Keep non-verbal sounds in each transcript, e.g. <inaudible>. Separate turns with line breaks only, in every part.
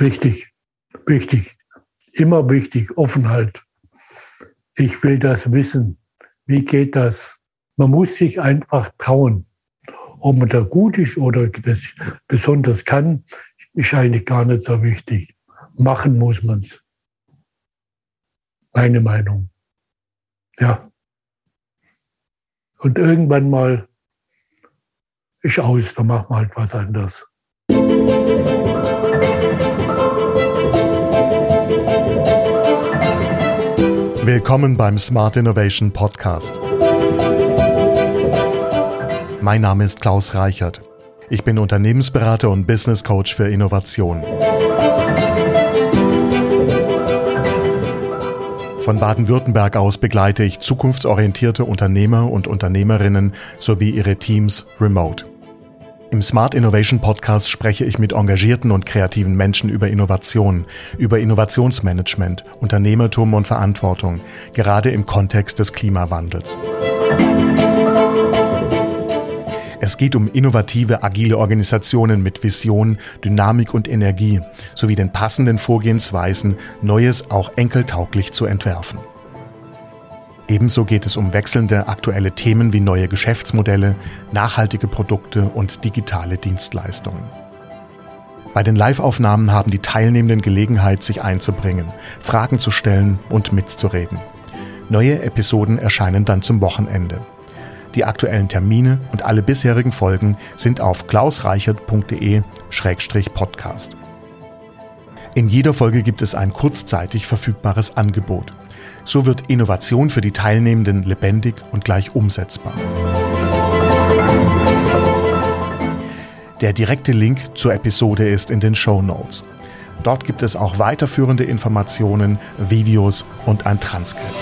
Richtig, wichtig, immer wichtig, Offenheit. Ich will das wissen. Wie geht das? Man muss sich einfach trauen. Ob man da gut ist oder das besonders kann, ist eigentlich gar nicht so wichtig. Machen muss man es. Meine Meinung. Ja. Und irgendwann mal ist aus, dann machen wir halt was anderes.
Willkommen beim Smart Innovation Podcast. Mein Name ist Klaus Reichert. Ich bin Unternehmensberater und Business Coach für Innovation. Von Baden-Württemberg aus begleite ich zukunftsorientierte Unternehmer und Unternehmerinnen sowie ihre Teams remote. Im Smart Innovation Podcast spreche ich mit engagierten und kreativen Menschen über Innovation, über Innovationsmanagement, Unternehmertum und Verantwortung, gerade im Kontext des Klimawandels. Es geht um innovative, agile Organisationen mit Vision, Dynamik und Energie sowie den passenden Vorgehensweisen, Neues auch enkeltauglich zu entwerfen. Ebenso geht es um wechselnde aktuelle Themen wie neue Geschäftsmodelle, nachhaltige Produkte und digitale Dienstleistungen. Bei den Live-Aufnahmen haben die Teilnehmenden Gelegenheit, sich einzubringen, Fragen zu stellen und mitzureden. Neue Episoden erscheinen dann zum Wochenende. Die aktuellen Termine und alle bisherigen Folgen sind auf klausreichert.de-podcast. In jeder Folge gibt es ein kurzzeitig verfügbares Angebot. So wird Innovation für die Teilnehmenden lebendig und gleich umsetzbar. Der direkte Link zur Episode ist in den Show Notes. Dort gibt es auch weiterführende Informationen, Videos und ein Transkript.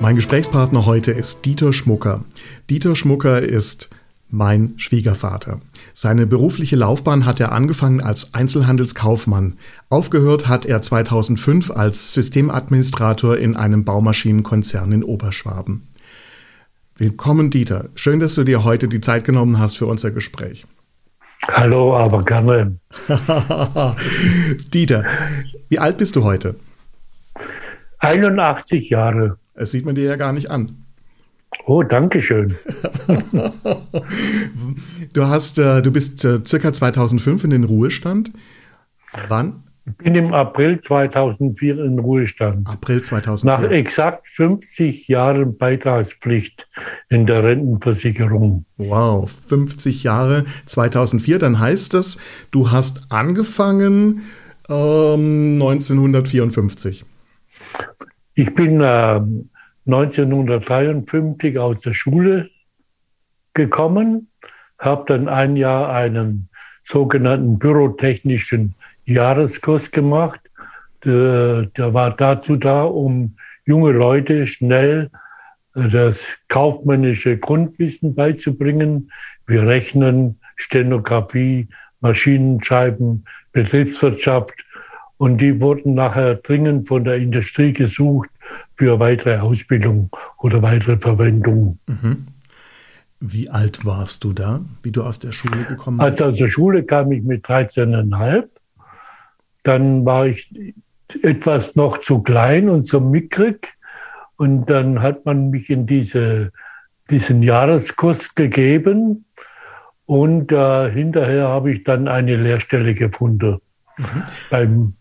Mein Gesprächspartner heute ist Dieter Schmucker. Dieter Schmucker ist mein Schwiegervater. Seine berufliche Laufbahn hat er angefangen als Einzelhandelskaufmann. Aufgehört hat er 2005 als Systemadministrator in einem Baumaschinenkonzern in Oberschwaben. Willkommen, Dieter. Schön, dass du dir heute die Zeit genommen hast für unser Gespräch.
Hallo, aber gerne. <laughs>
Dieter, wie alt bist du heute?
81 Jahre.
Das sieht man dir ja gar nicht an.
Oh, danke schön. <laughs>
du hast, äh, du bist äh, circa 2005 in den Ruhestand. Wann?
Ich bin im April 2004 in Ruhestand.
April 2004.
Nach exakt 50 Jahren Beitragspflicht in der Rentenversicherung.
Wow, 50 Jahre 2004. Dann heißt das, du hast angefangen ähm, 1954.
Ich bin äh, 1953 aus der Schule gekommen, habe dann ein Jahr einen sogenannten bürotechnischen Jahreskurs gemacht. Der, der war dazu da, um junge Leute schnell äh, das kaufmännische Grundwissen beizubringen, wie Rechnen, Stenografie, Maschinenscheiben, Betriebswirtschaft. Und die wurden nachher dringend von der Industrie gesucht für weitere Ausbildung oder weitere Verwendung. Mhm.
Wie alt warst du da, wie du aus der Schule gekommen
bist? Also aus der Schule kam ich mit 13,5. Dann war ich etwas noch zu klein und zu mickrig. Und dann hat man mich in diese, diesen Jahreskurs gegeben. Und äh, hinterher habe ich dann eine Lehrstelle gefunden mhm. beim,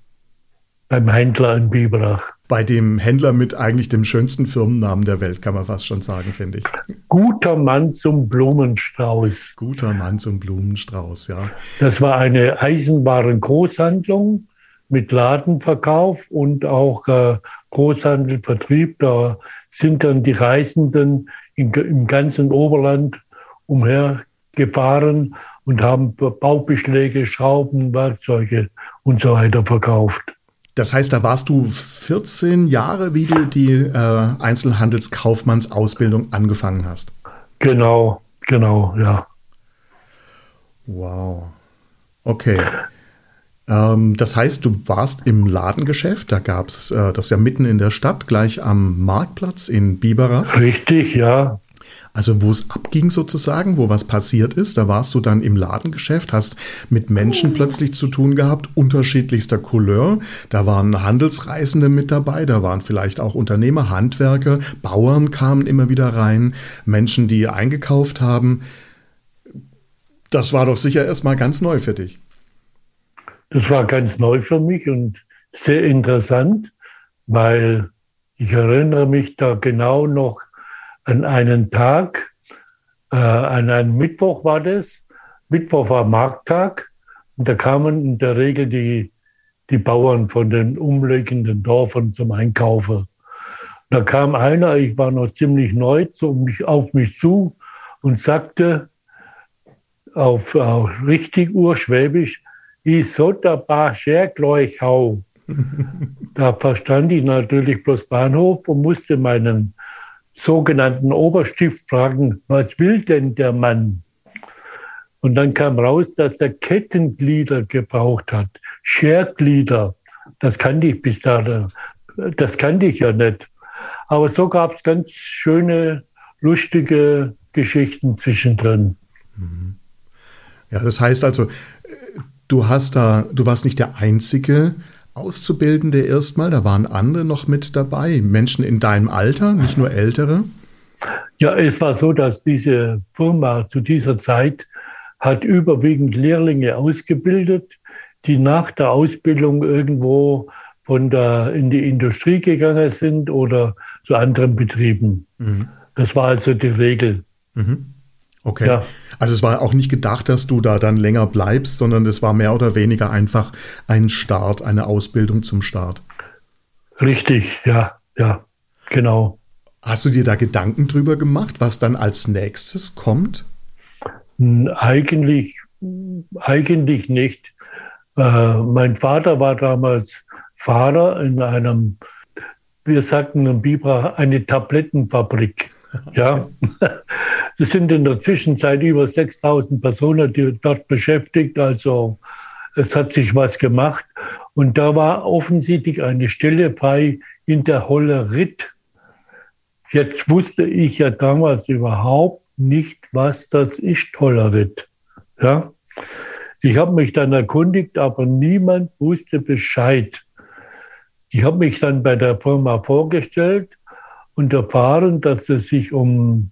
beim Händler in Biberach
bei dem Händler mit eigentlich dem schönsten Firmennamen der Welt, kann man fast schon sagen, finde ich.
Guter Mann zum Blumenstrauß.
Guter Mann zum Blumenstrauß, ja.
Das war eine Eisenwaren-Großhandlung mit Ladenverkauf und auch äh, Großhandelvertrieb. Da sind dann die Reisenden in, im ganzen Oberland umhergefahren und haben Baubeschläge, Schrauben, Werkzeuge und so weiter verkauft.
Das heißt, da warst du 14 Jahre, wie du die äh, Einzelhandelskaufmannsausbildung angefangen hast.
Genau, genau, ja.
Wow. Okay. Ähm, das heißt, du warst im Ladengeschäft, da gab es äh, das ja mitten in der Stadt, gleich am Marktplatz in Biberach.
Richtig, ja.
Also wo es abging sozusagen, wo was passiert ist, da warst du dann im Ladengeschäft, hast mit Menschen plötzlich zu tun gehabt, unterschiedlichster Couleur. Da waren Handelsreisende mit dabei, da waren vielleicht auch Unternehmer, Handwerker, Bauern kamen immer wieder rein, Menschen, die eingekauft haben. Das war doch sicher erstmal ganz neu für dich.
Das war ganz neu für mich und sehr interessant, weil ich erinnere mich da genau noch an einen Tag, äh, an einen Mittwoch war das. Mittwoch war Markttag und da kamen in der Regel die, die Bauern von den umliegenden Dörfern zum Einkaufen. Da kam einer, ich war noch ziemlich neu, zu mich, auf mich zu und sagte auf, auf richtig urschwäbisch, ich sollte ein paar gleich hau. <laughs> da verstand ich natürlich bloß Bahnhof und musste meinen sogenannten Oberstift fragen, was will denn der Mann? Und dann kam raus, dass er Kettenglieder gebraucht hat, Scherglieder. Das kannte ich bis dahin. Das kannte ich ja nicht. Aber so gab es ganz schöne, lustige Geschichten zwischendrin. Mhm.
Ja, das heißt also, du hast da, du warst nicht der Einzige, Auszubildende erstmal, da waren andere noch mit dabei, Menschen in deinem Alter, nicht nur ältere?
Ja, es war so, dass diese Firma zu dieser Zeit hat überwiegend Lehrlinge ausgebildet, die nach der Ausbildung irgendwo von der, in die Industrie gegangen sind oder zu anderen Betrieben. Mhm. Das war also die Regel.
Mhm. Okay. Ja. Also es war auch nicht gedacht, dass du da dann länger bleibst, sondern es war mehr oder weniger einfach ein Start, eine Ausbildung zum Start.
Richtig, ja, ja, genau.
Hast du dir da Gedanken drüber gemacht, was dann als nächstes kommt?
Eigentlich, eigentlich nicht. Äh, mein Vater war damals Fahrer in einem, wir sagten in Bibra, eine Tablettenfabrik. <laughs> Ja, es sind in der Zwischenzeit über 6000 Personen die dort beschäftigt. Also es hat sich was gemacht. Und da war offensichtlich eine Stelle frei in der Holle Ritt. Jetzt wusste ich ja damals überhaupt nicht, was das ist, Hollerit. Ja? Ich habe mich dann erkundigt, aber niemand wusste Bescheid. Ich habe mich dann bei der Firma vorgestellt und erfahren, dass es sich um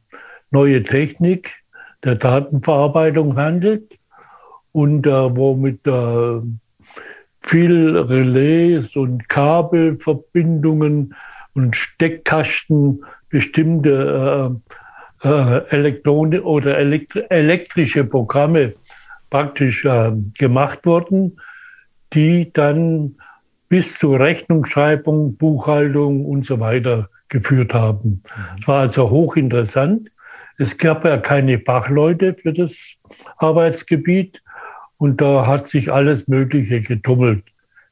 neue Technik der Datenverarbeitung handelt. Und äh, wo mit äh, viel Relais und Kabelverbindungen und Steckkasten bestimmte äh, äh, oder elektri elektrische Programme praktisch äh, gemacht wurden, die dann bis zur Rechnungsschreibung, Buchhaltung und so weiter geführt haben. Mhm. Es war also hochinteressant. Es gab ja keine Fachleute für das Arbeitsgebiet und da hat sich alles Mögliche getummelt.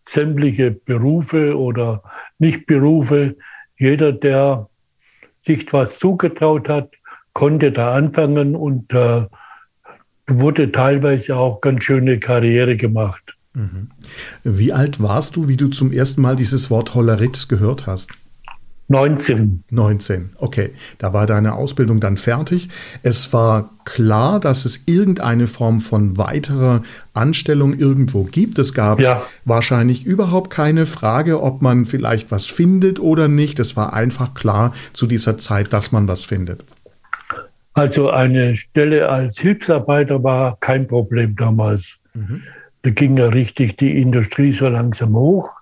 Sämtliche Berufe oder Nichtberufe. Jeder, der sich was zugetraut hat, konnte da anfangen und äh, wurde teilweise auch ganz schöne Karriere gemacht.
Mhm. Wie alt warst du, wie du zum ersten Mal dieses Wort Hollerit gehört hast?
19.
19, okay. Da war deine Ausbildung dann fertig. Es war klar, dass es irgendeine Form von weiterer Anstellung irgendwo gibt. Es gab ja. wahrscheinlich überhaupt keine Frage, ob man vielleicht was findet oder nicht. Es war einfach klar zu dieser Zeit, dass man was findet.
Also eine Stelle als Hilfsarbeiter war kein Problem damals. Mhm. Da ging ja richtig die Industrie so langsam hoch.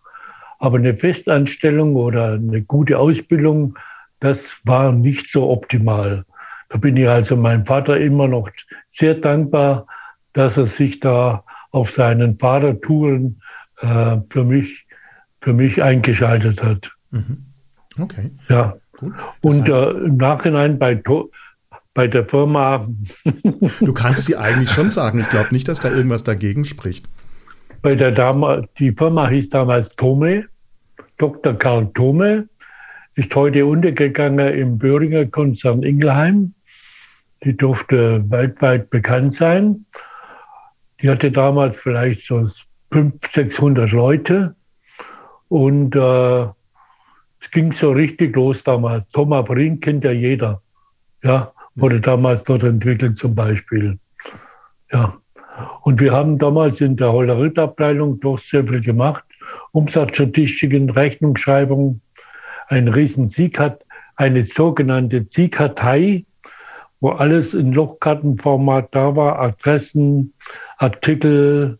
Aber eine Festanstellung oder eine gute Ausbildung, das war nicht so optimal. Da bin ich also meinem Vater immer noch sehr dankbar, dass er sich da auf seinen Fahrertouren äh, für mich für mich eingeschaltet hat. Mhm. Okay. Ja. Und äh, im Nachhinein bei, bei der Firma. <laughs>
du kannst sie eigentlich schon sagen. Ich glaube nicht, dass da irgendwas dagegen spricht
bei der Dame, die Firma hieß damals Tome, Dr. Karl Tome, ist heute untergegangen im Böhringer Konzern Ingelheim. Die durfte weltweit bekannt sein. Die hatte damals vielleicht so 500, 600 Leute. Und äh, es ging so richtig los damals. Thomas Brink kennt ja jeder. Ja, wurde damals dort entwickelt zum Beispiel. Ja. Und wir haben damals in der Hollerit-Abteilung doch sehr viel gemacht. Umsatzstatistiken, Rechnungsschreibung, ein riesen Sieg hat, eine sogenannte Siegkartei, wo alles in Lochkartenformat da war, Adressen, Artikel,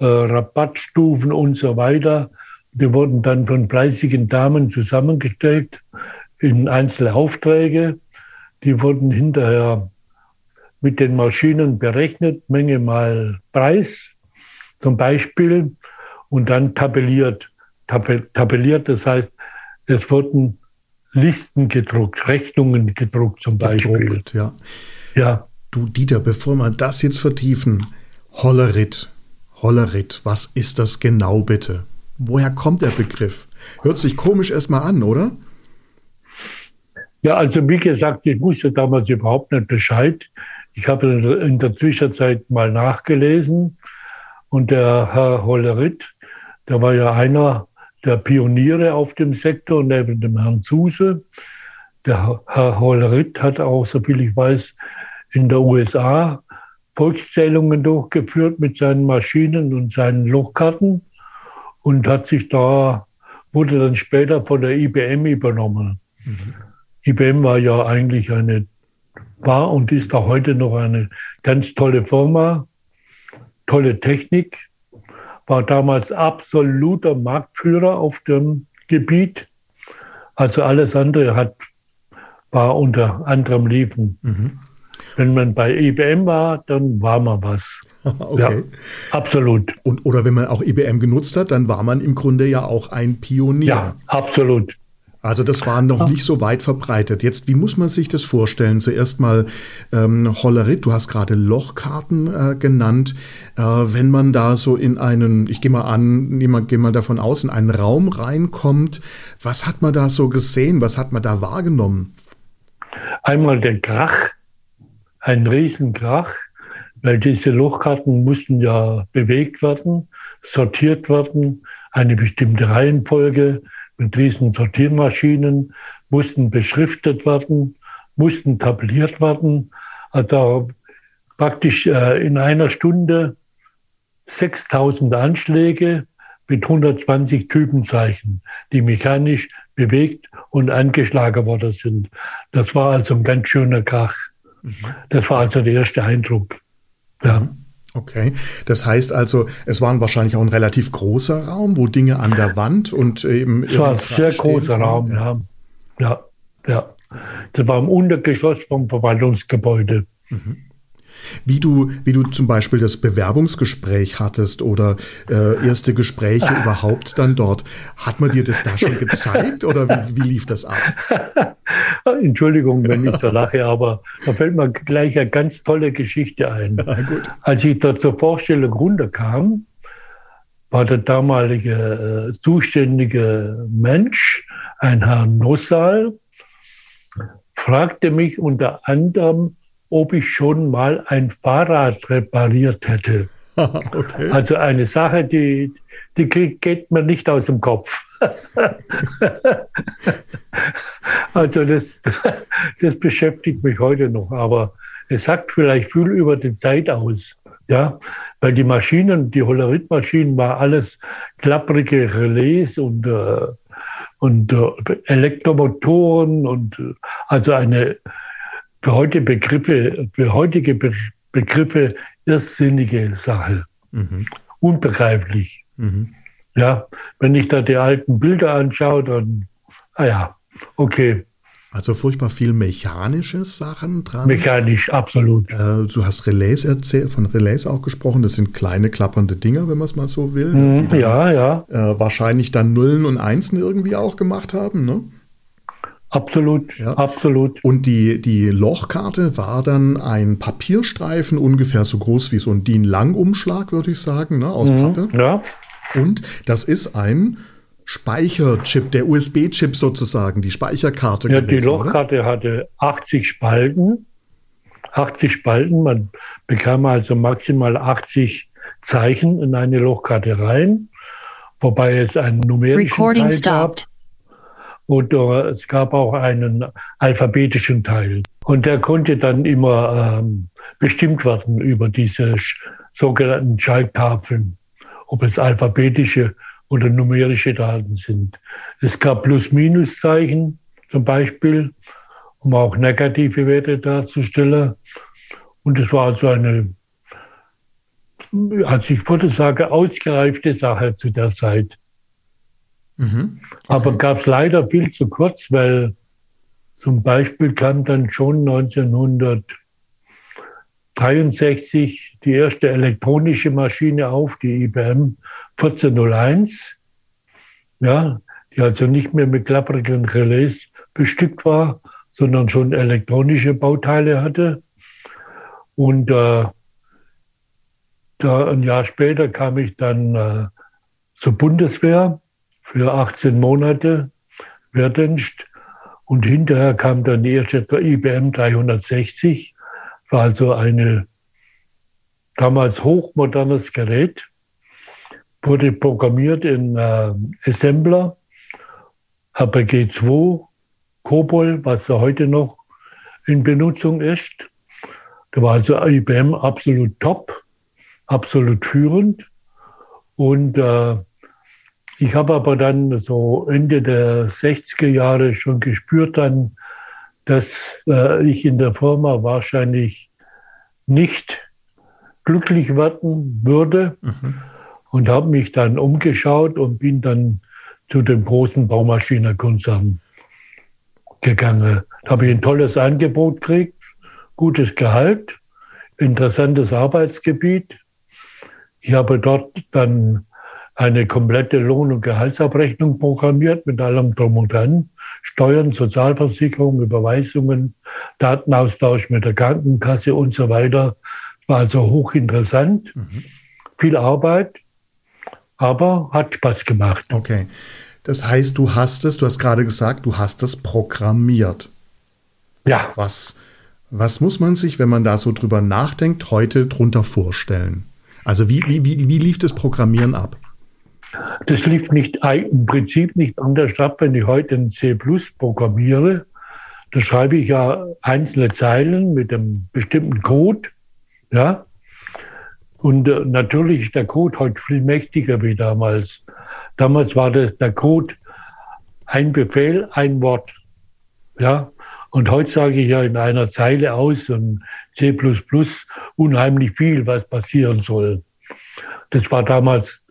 äh, Rabattstufen und so weiter. Die wurden dann von fleißigen Damen zusammengestellt in einzelne Aufträge. Die wurden hinterher mit den Maschinen berechnet, Menge mal Preis zum Beispiel, und dann tabelliert. Tabelliert, das heißt, es wurden Listen gedruckt, Rechnungen gedruckt zum Beispiel. Gedruckt,
ja. ja. Du Dieter, bevor wir das jetzt vertiefen, Hollerit, Hollerit, was ist das genau bitte? Woher kommt der Begriff? Hört sich komisch erstmal an, oder?
Ja, also wie gesagt, ich wusste damals überhaupt nicht Bescheid. Ich habe in der Zwischenzeit mal nachgelesen und der Herr Hollerit, der war ja einer der Pioniere auf dem Sektor neben dem Herrn Zuse. Der Herr Hollerit hat auch, soviel ich weiß, in der USA Volkszählungen durchgeführt mit seinen Maschinen und seinen Lochkarten und hat sich da, wurde dann später von der IBM übernommen. Mhm. IBM war ja eigentlich eine, war und ist auch heute noch eine ganz tolle Firma, tolle Technik, war damals absoluter Marktführer auf dem Gebiet. Also alles andere hat, war unter anderem liefen. Mhm. Wenn man bei IBM war, dann war man was. <laughs> okay. Ja, absolut.
Und, oder wenn man auch IBM genutzt hat, dann war man im Grunde ja auch ein Pionier. Ja,
absolut.
Also das war noch nicht so weit verbreitet. Jetzt, wie muss man sich das vorstellen? Zuerst mal ähm, Hollerit, du hast gerade Lochkarten äh, genannt. Äh, wenn man da so in einen, ich gehe mal an, jemand gehe mal davon aus, in einen Raum reinkommt, was hat man da so gesehen? Was hat man da wahrgenommen?
Einmal der Krach, ein Riesenkrach, weil diese Lochkarten mussten ja bewegt werden, sortiert werden, eine bestimmte Reihenfolge mit diesen Sortiermaschinen, mussten beschriftet werden, mussten tabliert werden. Also praktisch äh, in einer Stunde 6000 Anschläge mit 120 Typenzeichen, die mechanisch bewegt und angeschlagen worden sind. Das war also ein ganz schöner Krach. Mhm. Das war also der erste Eindruck.
Ja. Okay, das heißt also, es war wahrscheinlich auch ein relativ großer Raum, wo Dinge an der Wand und eben.
Es war ein sehr großer Raum, ja. ja. Ja, Das war im Untergeschoss vom Verwaltungsgebäude. Mhm
wie du, wie du zum Beispiel das Bewerbungsgespräch hattest oder äh, erste Gespräche <laughs> überhaupt dann dort. Hat man dir das da schon <laughs> gezeigt oder wie, wie lief das ab? <laughs>
Entschuldigung, wenn ich so lache, aber da fällt mir gleich eine ganz tolle Geschichte ein. Ja, Als ich da zur Vorstellung runterkam, war der damalige äh, zuständige Mensch, ein Herr Nossal, fragte mich unter anderem, ob ich schon mal ein Fahrrad repariert hätte. <laughs> okay. Also eine Sache, die, die geht mir nicht aus dem Kopf. <laughs> also das, <laughs> das beschäftigt mich heute noch, aber es sagt vielleicht viel über die Zeit aus. Ja, weil die Maschinen, die Holleritmaschinen, war alles klapprige Relais und, äh, und äh, Elektromotoren und äh, also eine für, heute Begriffe, für heutige Be Begriffe irrsinnige Sache. Mhm. Unbegreiflich. Mhm. Ja, wenn ich da die alten Bilder anschaue, dann, ah ja, okay.
Also furchtbar viel mechanische Sachen dran.
Mechanisch, absolut.
Äh, du hast Relais erzählt, von Relais auch gesprochen. Das sind kleine klappernde Dinger, wenn man es mal so will.
Mhm, ja, ja.
Äh, wahrscheinlich dann Nullen und Einsen irgendwie auch gemacht haben, ne?
Absolut, ja. absolut.
Und die, die Lochkarte war dann ein Papierstreifen, ungefähr so groß wie so ein DIN-Lang-Umschlag, würde ich sagen, ne, aus mhm, Pappe. Ja. Und das ist ein Speicherchip, der USB-Chip sozusagen, die Speicherkarte.
Ja, gewesen, die Lochkarte oder? hatte 80 Spalten. 80 Spalten. Man bekam also maximal 80 Zeichen in eine Lochkarte rein, wobei es einen numerischen Recording Teil gab. stopped. Und äh, es gab auch einen alphabetischen Teil. Und der konnte dann immer ähm, bestimmt werden über diese sogenannten Schalttafeln, ob es alphabetische oder numerische Daten sind. Es gab Plus-Minus-Zeichen zum Beispiel, um auch negative Werte darzustellen. Und es war also eine, also ich würde sagen, ausgereifte Sache zu der Zeit. Mhm. Okay. Aber gab es leider viel zu kurz, weil zum Beispiel kam dann schon 1963 die erste elektronische Maschine auf, die IBM 1401, ja, die also nicht mehr mit klapprigen Relais bestückt war, sondern schon elektronische Bauteile hatte. Und äh, da ein Jahr später kam ich dann äh, zur Bundeswehr für 18 Monate Wehrdienst. Und hinterher kam dann die erste IBM 360, war also ein damals hochmodernes Gerät, wurde programmiert in äh, Assembler, HPG2, COBOL, was ja heute noch in Benutzung ist. Da war also IBM absolut top, absolut führend. Und äh, ich habe aber dann so Ende der 60er Jahre schon gespürt dann, dass äh, ich in der Firma wahrscheinlich nicht glücklich werden würde mhm. und habe mich dann umgeschaut und bin dann zu dem großen Baumaschinenkonzern gegangen. Da habe ich ein tolles Angebot gekriegt, gutes Gehalt, interessantes Arbeitsgebiet. Ich habe dort dann eine komplette Lohn- und Gehaltsabrechnung programmiert mit allem drum und dran. Steuern, Sozialversicherung, Überweisungen, Datenaustausch mit der Krankenkasse und so weiter. War also hochinteressant, mhm. viel Arbeit, aber hat Spaß gemacht.
Okay. Das heißt, du hast es, du hast gerade gesagt, du hast es programmiert.
Ja.
Was, was muss man sich, wenn man da so drüber nachdenkt, heute drunter vorstellen? Also wie, wie, wie, wie lief das Programmieren ab?
Das lief nicht im Prinzip nicht anders ab, wenn ich heute in C programmiere. Da schreibe ich ja einzelne Zeilen mit einem bestimmten Code. Ja? Und äh, natürlich ist der Code heute viel mächtiger wie damals. Damals war das der Code ein Befehl, ein Wort. Ja? Und heute sage ich ja in einer Zeile aus und C unheimlich viel, was passieren soll. Das war damals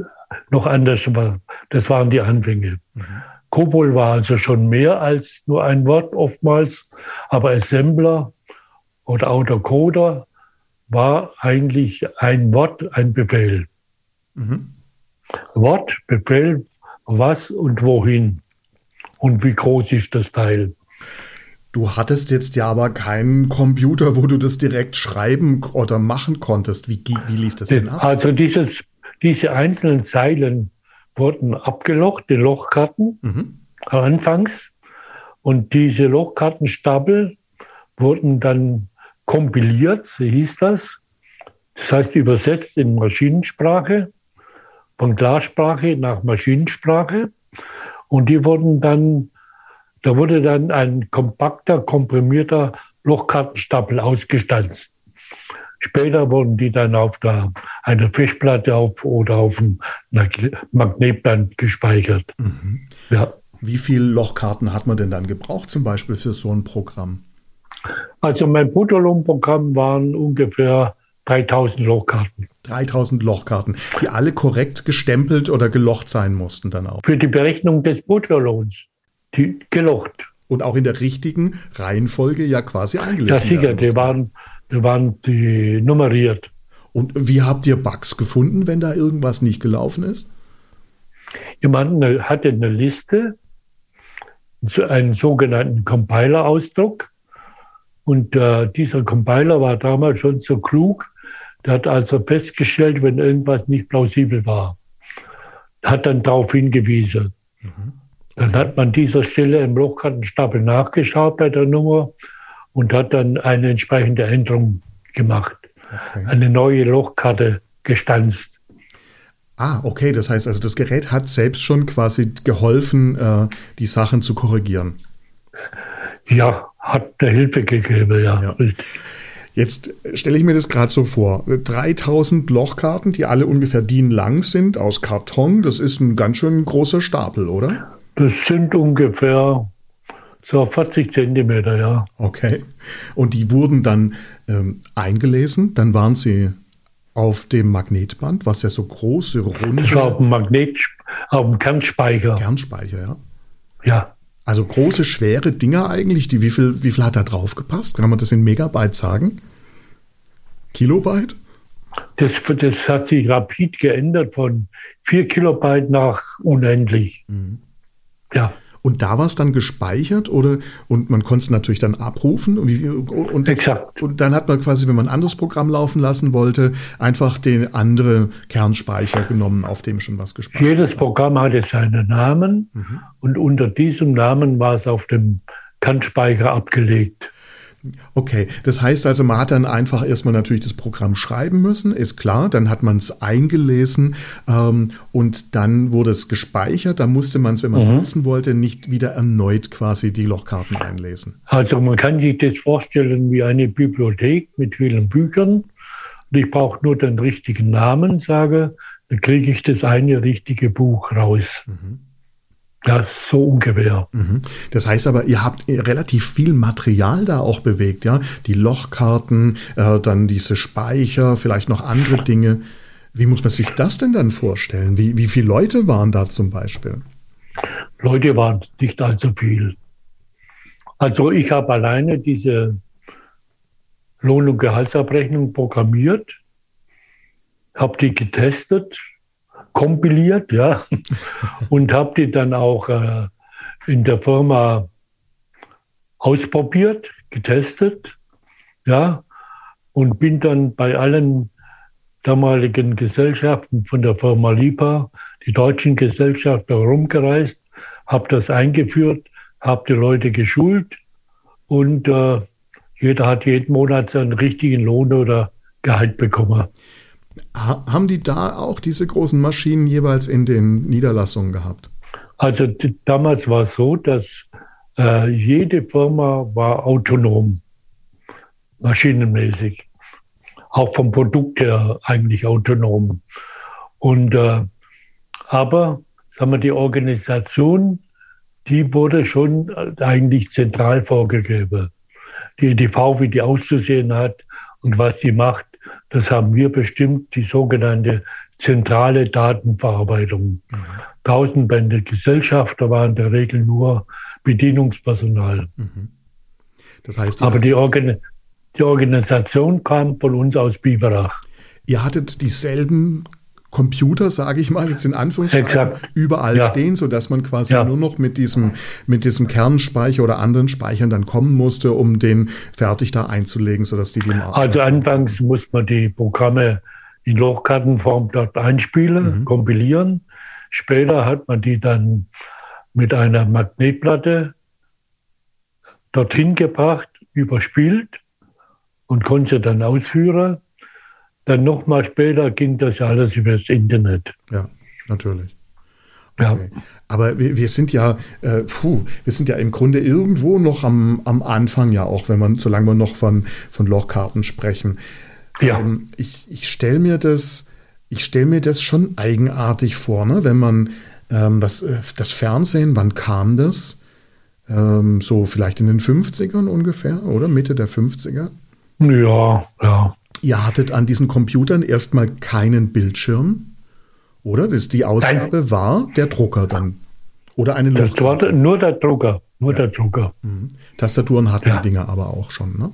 noch anders, aber das waren die Anfänge. Mhm. COBOL war also schon mehr als nur ein Wort oftmals, aber Assembler oder Autocoder war eigentlich ein Wort, ein Befehl. Mhm. Wort, Befehl, was und wohin und wie groß ist das Teil.
Du hattest jetzt ja aber keinen Computer, wo du das direkt schreiben oder machen konntest. Wie, wie lief das denn ab?
Also dieses, diese einzelnen Zeilen wurden abgelocht, die Lochkarten mhm. anfangs. Und diese Lochkartenstapel wurden dann kompiliert, so hieß das. Das heißt übersetzt in Maschinensprache von Glassprache nach Maschinensprache. Und die wurden dann, da wurde dann ein kompakter, komprimierter Lochkartenstapel ausgestanzt. Später wurden die dann auf der, einer Festplatte auf, oder auf einem Magnetband gespeichert. Mhm.
Ja. Wie viele Lochkarten hat man denn dann gebraucht, zum Beispiel für so ein Programm?
Also mein Bruttolohn-Programm waren ungefähr 3000 Lochkarten.
3000 Lochkarten, die alle korrekt gestempelt oder gelocht sein mussten dann auch.
Für die Berechnung des Bruttolohns, die gelocht.
Und auch in der richtigen Reihenfolge ja quasi eingelegt. Ja,
sicher, die waren, die waren die nummeriert.
Und wie habt ihr Bugs gefunden, wenn da irgendwas nicht gelaufen ist?
Jemand hatte eine Liste, einen sogenannten Compiler-Ausdruck. Und äh, dieser Compiler war damals schon so klug, der hat also festgestellt, wenn irgendwas nicht plausibel war, hat dann darauf hingewiesen. Mhm. Okay. Dann hat man dieser Stelle im Lochkartenstapel nachgeschaut bei der Nummer und hat dann eine entsprechende Änderung gemacht. Okay. Eine neue Lochkarte gestanzt.
Ah, okay. Das heißt also, das Gerät hat selbst schon quasi geholfen, äh, die Sachen zu korrigieren.
Ja, hat der Hilfe gegeben, ja. ja.
Jetzt stelle ich mir das gerade so vor. 3000 Lochkarten, die alle ungefähr DIN lang sind, aus Karton. Das ist ein ganz schön großer Stapel, oder?
Das sind ungefähr so 40 Zentimeter, ja.
Okay. Und die wurden dann ähm, eingelesen. Dann waren sie auf dem Magnetband, was ja so große runde.
Das war auf dem Magnet, auf dem Kernspeicher.
Kernspeicher, ja.
Ja.
Also große, schwere Dinger eigentlich. Die, wie, viel, wie viel hat da drauf gepasst? Kann man das in Megabyte sagen? Kilobyte?
Das, das hat sich rapid geändert von 4 Kilobyte nach unendlich. Mhm.
Ja. Und da war es dann gespeichert oder und man konnte es natürlich dann abrufen und, und,
Exakt.
und dann hat man quasi, wenn man ein anderes Programm laufen lassen wollte, einfach den anderen Kernspeicher genommen, auf dem schon was gespeichert
Jedes war. Programm hatte seinen Namen mhm. und unter diesem Namen war es auf dem Kernspeicher abgelegt.
Okay, das heißt also, man hat dann einfach erstmal natürlich das Programm schreiben müssen, ist klar, dann hat man es eingelesen ähm, und dann wurde es gespeichert. Da musste man es, wenn man es mhm. nutzen wollte, nicht wieder erneut quasi die Lochkarten einlesen.
Also man kann sich das vorstellen wie eine Bibliothek mit vielen Büchern. Und ich brauche nur den richtigen Namen, sage, dann kriege ich das eine richtige Buch raus. Mhm. Ja, so ungefähr.
Mhm. Das heißt aber, ihr habt relativ viel Material da auch bewegt, ja? Die Lochkarten, äh, dann diese Speicher, vielleicht noch andere Dinge. Wie muss man sich das denn dann vorstellen? Wie, wie viele Leute waren da zum Beispiel?
Leute waren nicht allzu viel. Also ich habe alleine diese Lohn- und Gehaltsabrechnung programmiert, habe die getestet, kompiliert, ja, <laughs> und habe die dann auch äh, in der Firma ausprobiert, getestet, ja, und bin dann bei allen damaligen Gesellschaften von der Firma LIPA, die deutschen Gesellschaften, herumgereist, habe das eingeführt, habe die Leute geschult und äh, jeder hat jeden Monat seinen richtigen Lohn oder Gehalt bekommen.
Haben die da auch diese großen Maschinen jeweils in den Niederlassungen gehabt?
Also damals war es so, dass äh, jede Firma war autonom, maschinenmäßig. Auch vom Produkt her eigentlich autonom. Und, äh, aber sagen wir, die Organisation, die wurde schon eigentlich zentral vorgegeben. Die EDV, wie die auszusehen hat und was sie macht, das haben wir bestimmt, die sogenannte zentrale Datenverarbeitung. Mhm. Tausend Bände Gesellschafter waren in der Regel nur Bedienungspersonal. Mhm. Das heißt, Aber die, Organ die Organisation kam von uns aus Biberach.
Ihr hattet dieselben Computer, sage ich mal, jetzt in Anführungszeichen,
Exakt.
überall ja. stehen, sodass man quasi ja. nur noch mit diesem, mit diesem Kernspeicher oder anderen Speichern dann kommen musste, um den fertig da einzulegen, sodass die die
Also anfangs muss man die Programme in Lochkartenform dort einspielen, mhm. kompilieren. Später hat man die dann mit einer Magnetplatte dorthin gebracht, überspielt und konnte dann ausführen. Dann nochmal später ging das alles über das Internet.
Ja, natürlich. Okay. Ja. Aber wir, wir, sind ja, äh, puh, wir sind ja im Grunde irgendwo noch am, am Anfang ja auch, wenn man, solange wir noch von, von Lochkarten sprechen. Ja. Ähm, ich ich stelle mir das, ich stelle mir das schon eigenartig vor, ne? wenn man ähm, das, äh, das Fernsehen, wann kam das? Ähm, so vielleicht in den 50ern ungefähr, oder? Mitte der 50er?
Ja, ja.
Ihr hattet an diesen Computern erstmal keinen Bildschirm, oder? Das, die Ausgabe Nein. war der Drucker dann. Oder eine
Das war nur der Drucker. Nur ja. der Drucker. Mhm.
Tastaturen hatten ja. die Dinger aber auch schon, ne?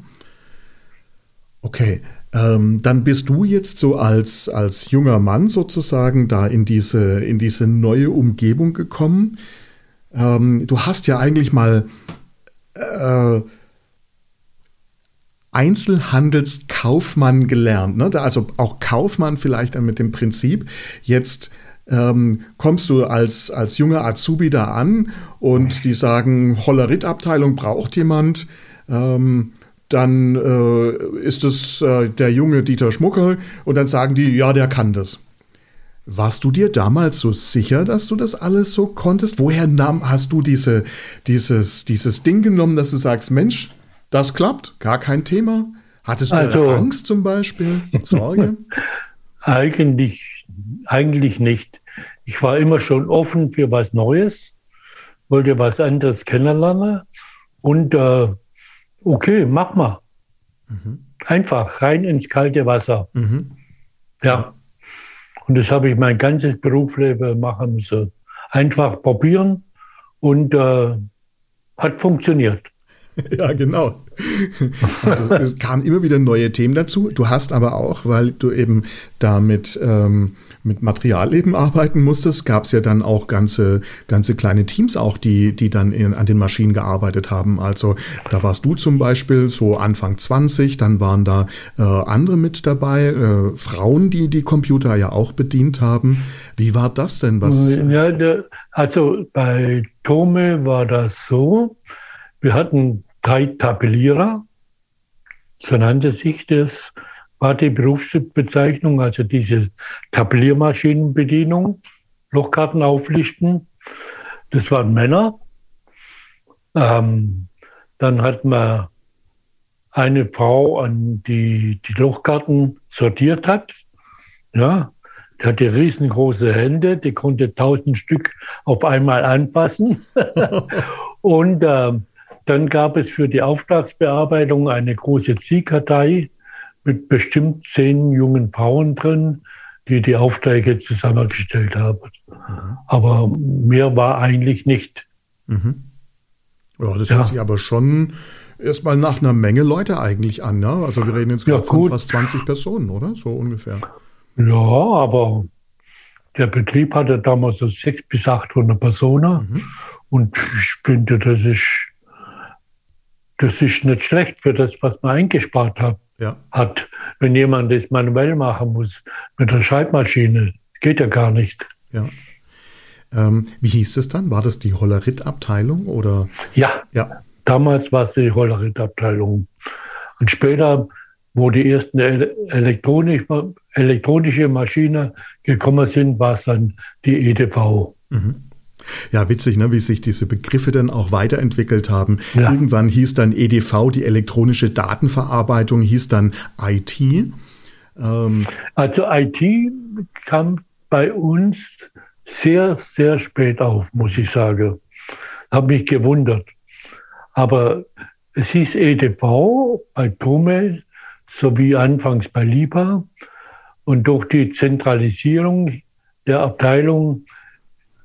Okay. Ähm, dann bist du jetzt so als, als junger Mann sozusagen da in diese, in diese neue Umgebung gekommen. Ähm, du hast ja eigentlich mal äh, Einzelhandelskaufmann gelernt. Ne? Also auch Kaufmann vielleicht mit dem Prinzip, jetzt ähm, kommst du als, als junger Azubi da an und die sagen, Hollerit-Abteilung braucht jemand. Ähm, dann äh, ist es äh, der junge Dieter Schmuckel und dann sagen die, ja, der kann das. Warst du dir damals so sicher, dass du das alles so konntest? Woher nahm, hast du diese, dieses, dieses Ding genommen, dass du sagst, Mensch, Das klappt, gar kein Thema. Hattest du also, Angst zum Beispiel? Sorge? <laughs>
eigentlich, eigentlich nicht. Ich war immer schon offen für was Neues, wollte was anderes kennenlernen und äh, okay, mach mal. Mhm. Einfach rein ins kalte Wasser. Mhm. Ja. Und das habe ich mein ganzes Berufsleben machen müssen. Einfach probieren und äh, hat funktioniert. <laughs>
Ja, genau. Also es kamen immer wieder neue Themen dazu. Du hast aber auch, weil du eben damit ähm, mit Material eben arbeiten musstest, gab es ja dann auch ganze, ganze kleine Teams auch, die, die dann in, an den Maschinen gearbeitet haben. Also da warst du zum Beispiel so Anfang 20, dann waren da äh, andere mit dabei, äh, Frauen, die die Computer ja auch bedient haben. Wie war das denn? Was?
Ja, also bei Tome war das so, wir hatten drei Tabellierer, so nannte sich das, war die Berufsbezeichnung, also diese Tabelliermaschinenbedienung, Lochkarten auflichten. Das waren Männer. Ähm, dann hat man eine Frau, an die die Lochkarten sortiert hat. Ja, die hatte riesengroße Hände, die konnte tausend Stück auf einmal anfassen. <laughs> Und äh, dann gab es für die Auftragsbearbeitung eine große Ziehkartei mit bestimmt zehn jungen Frauen drin, die die Aufträge zusammengestellt haben. Mhm. Aber mehr war eigentlich nicht.
Mhm. Ja, das ja. hört sich aber schon erstmal nach einer Menge Leute eigentlich an. Ne? Also wir reden jetzt ja, von fast 20 Personen, oder? So ungefähr.
Ja, aber der Betrieb hatte damals so 600 bis 800 Personen. Mhm. Und ich finde, das ist das ist nicht schlecht für das, was man eingespart hat. Ja. hat. Wenn jemand das manuell machen muss mit der Schreibmaschine, das geht ja gar nicht.
Ja. Ähm, wie hieß es dann? War das die Hollerit-Abteilung oder?
Ja. ja. Damals war es die Hollerit-Abteilung. Und später, wo die ersten elektronisch, elektronische Maschinen gekommen sind, war es dann die EDV. Mhm.
Ja, witzig, ne, wie sich diese Begriffe dann auch weiterentwickelt haben. Ja. Irgendwann hieß dann EDV, die elektronische Datenverarbeitung, hieß dann IT.
Ähm also IT kam bei uns sehr, sehr spät auf, muss ich sagen. Habe mich gewundert. Aber es hieß EDV bei Tome sowie anfangs bei LIBA. Und durch die Zentralisierung der Abteilung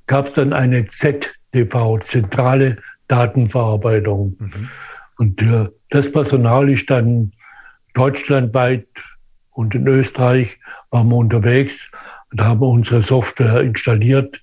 gab es dann eine ZDV, zentrale Datenverarbeitung. Mhm. Und äh, das Personal ist dann deutschlandweit und in Österreich waren wir unterwegs und haben unsere Software installiert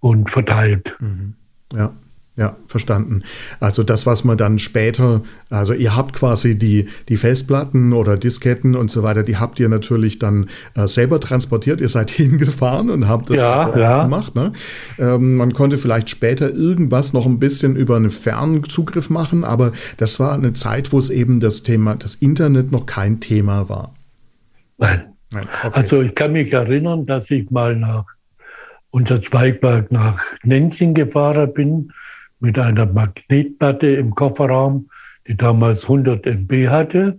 und verteilt.
Mhm. Ja. Ja, verstanden. Also das, was man dann später, also ihr habt quasi die, die Festplatten oder Disketten und so weiter, die habt ihr natürlich dann äh, selber transportiert. Ihr seid <laughs> hingefahren und habt das
ja, ja.
gemacht. Ne? Ähm, man konnte vielleicht später irgendwas noch ein bisschen über einen Fernzugriff machen, aber das war eine Zeit, wo es eben das Thema, das Internet noch kein Thema war.
Nein. Nein okay. Also ich kann mich erinnern, dass ich mal nach unser Zweigwerk nach Nenzing gefahren bin mit einer Magnetplatte im Kofferraum, die damals 100 MB hatte.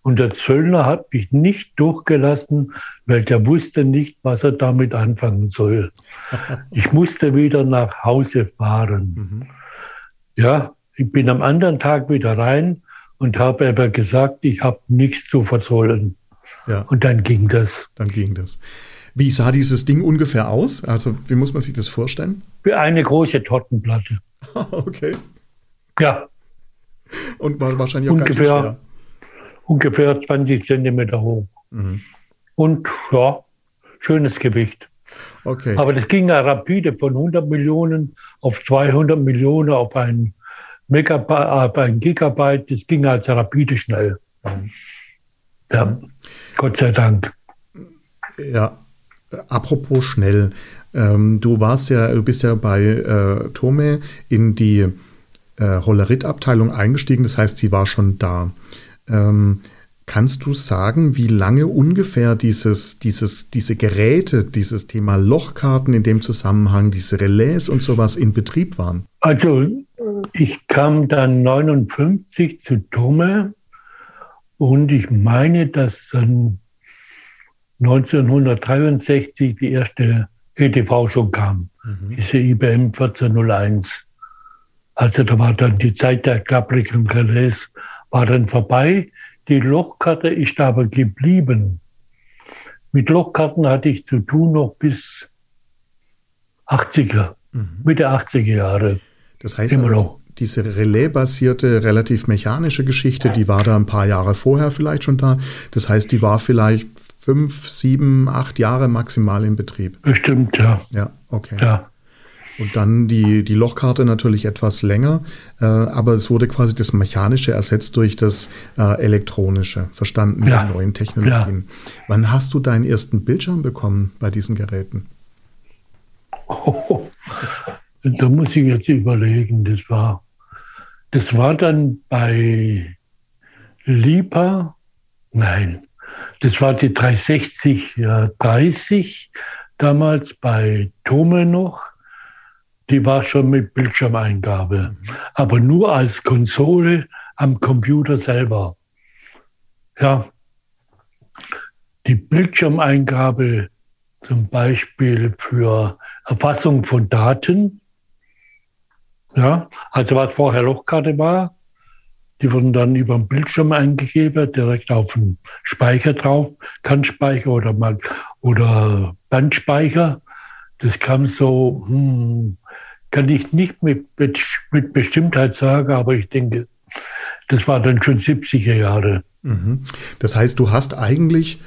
Und der Zöllner hat mich nicht durchgelassen, weil der wusste nicht, was er damit anfangen soll. <laughs> Ich musste wieder nach Hause fahren. Mhm. Ja, ich bin am anderen Tag wieder rein und habe aber gesagt, ich habe nichts zu verzollen. Ja. Und dann ging das.
Dann ging das. Wie sah dieses Ding ungefähr aus? Also, wie muss man sich das vorstellen?
Eine große Tortenplatte. <laughs>
okay.
Ja.
Und war wahrscheinlich auch
ungefähr, ganz schwer. Ungefähr 20 Zentimeter hoch. Mhm. Und ja, schönes Gewicht.
Okay.
Aber das ging ja rapide von 100 Millionen auf 200 Millionen auf ein Megabyte, auf ein Gigabyte. Das ging also rapide schnell. Mhm. Ja. Gott sei Dank.
Ja, apropos schnell. Ähm, du warst ja, du bist ja bei äh, Tome in die äh, Hollerit-Abteilung eingestiegen, das heißt, sie war schon da. Ähm, kannst du sagen, wie lange ungefähr dieses, dieses, diese Geräte, dieses Thema Lochkarten in dem Zusammenhang, diese Relais und sowas in Betrieb waren?
Also ich kam dann 59 zu Tumme und ich meine, dass dann 1963 die erste ETV schon kam, mhm. diese IBM 1401. Also da war dann die Zeit der und Relais war dann vorbei. Die Lochkarte ist aber geblieben. Mit Lochkarten hatte ich zu tun noch bis 80er, mhm. Mitte 80er Jahre.
Das heißt, Immer noch. diese Relais-basierte, relativ mechanische Geschichte, die war da ein paar Jahre vorher vielleicht schon da. Das heißt, die war vielleicht fünf, sieben, acht Jahre maximal in Betrieb.
Bestimmt, ja.
Ja, okay. Ja. Und dann die, die Lochkarte natürlich etwas länger, äh, aber es wurde quasi das Mechanische ersetzt durch das äh, Elektronische, verstanden mit ja. neuen Technologien. Ja. Wann hast du deinen ersten Bildschirm bekommen bei diesen Geräten?
Oh, da muss ich jetzt überlegen. Das war, das war dann bei Lipa, nein, das war die 360 ja, 30 damals bei Tome noch. Die war schon mit Bildschirmeingabe, mhm. aber nur als Konsole am Computer selber. Ja, die Bildschirmeingabe zum Beispiel für Erfassung von Daten, ja, also was vorher Lochkarte war, die wurden dann über den Bildschirm eingegeben, direkt auf den Speicher drauf, Kannspeicher oder, oder Bandspeicher. Das kam so hm, kann ich nicht mit, mit, mit Bestimmtheit sagen, aber ich denke, das war dann schon 70er Jahre.
Mhm. Das heißt, du hast eigentlich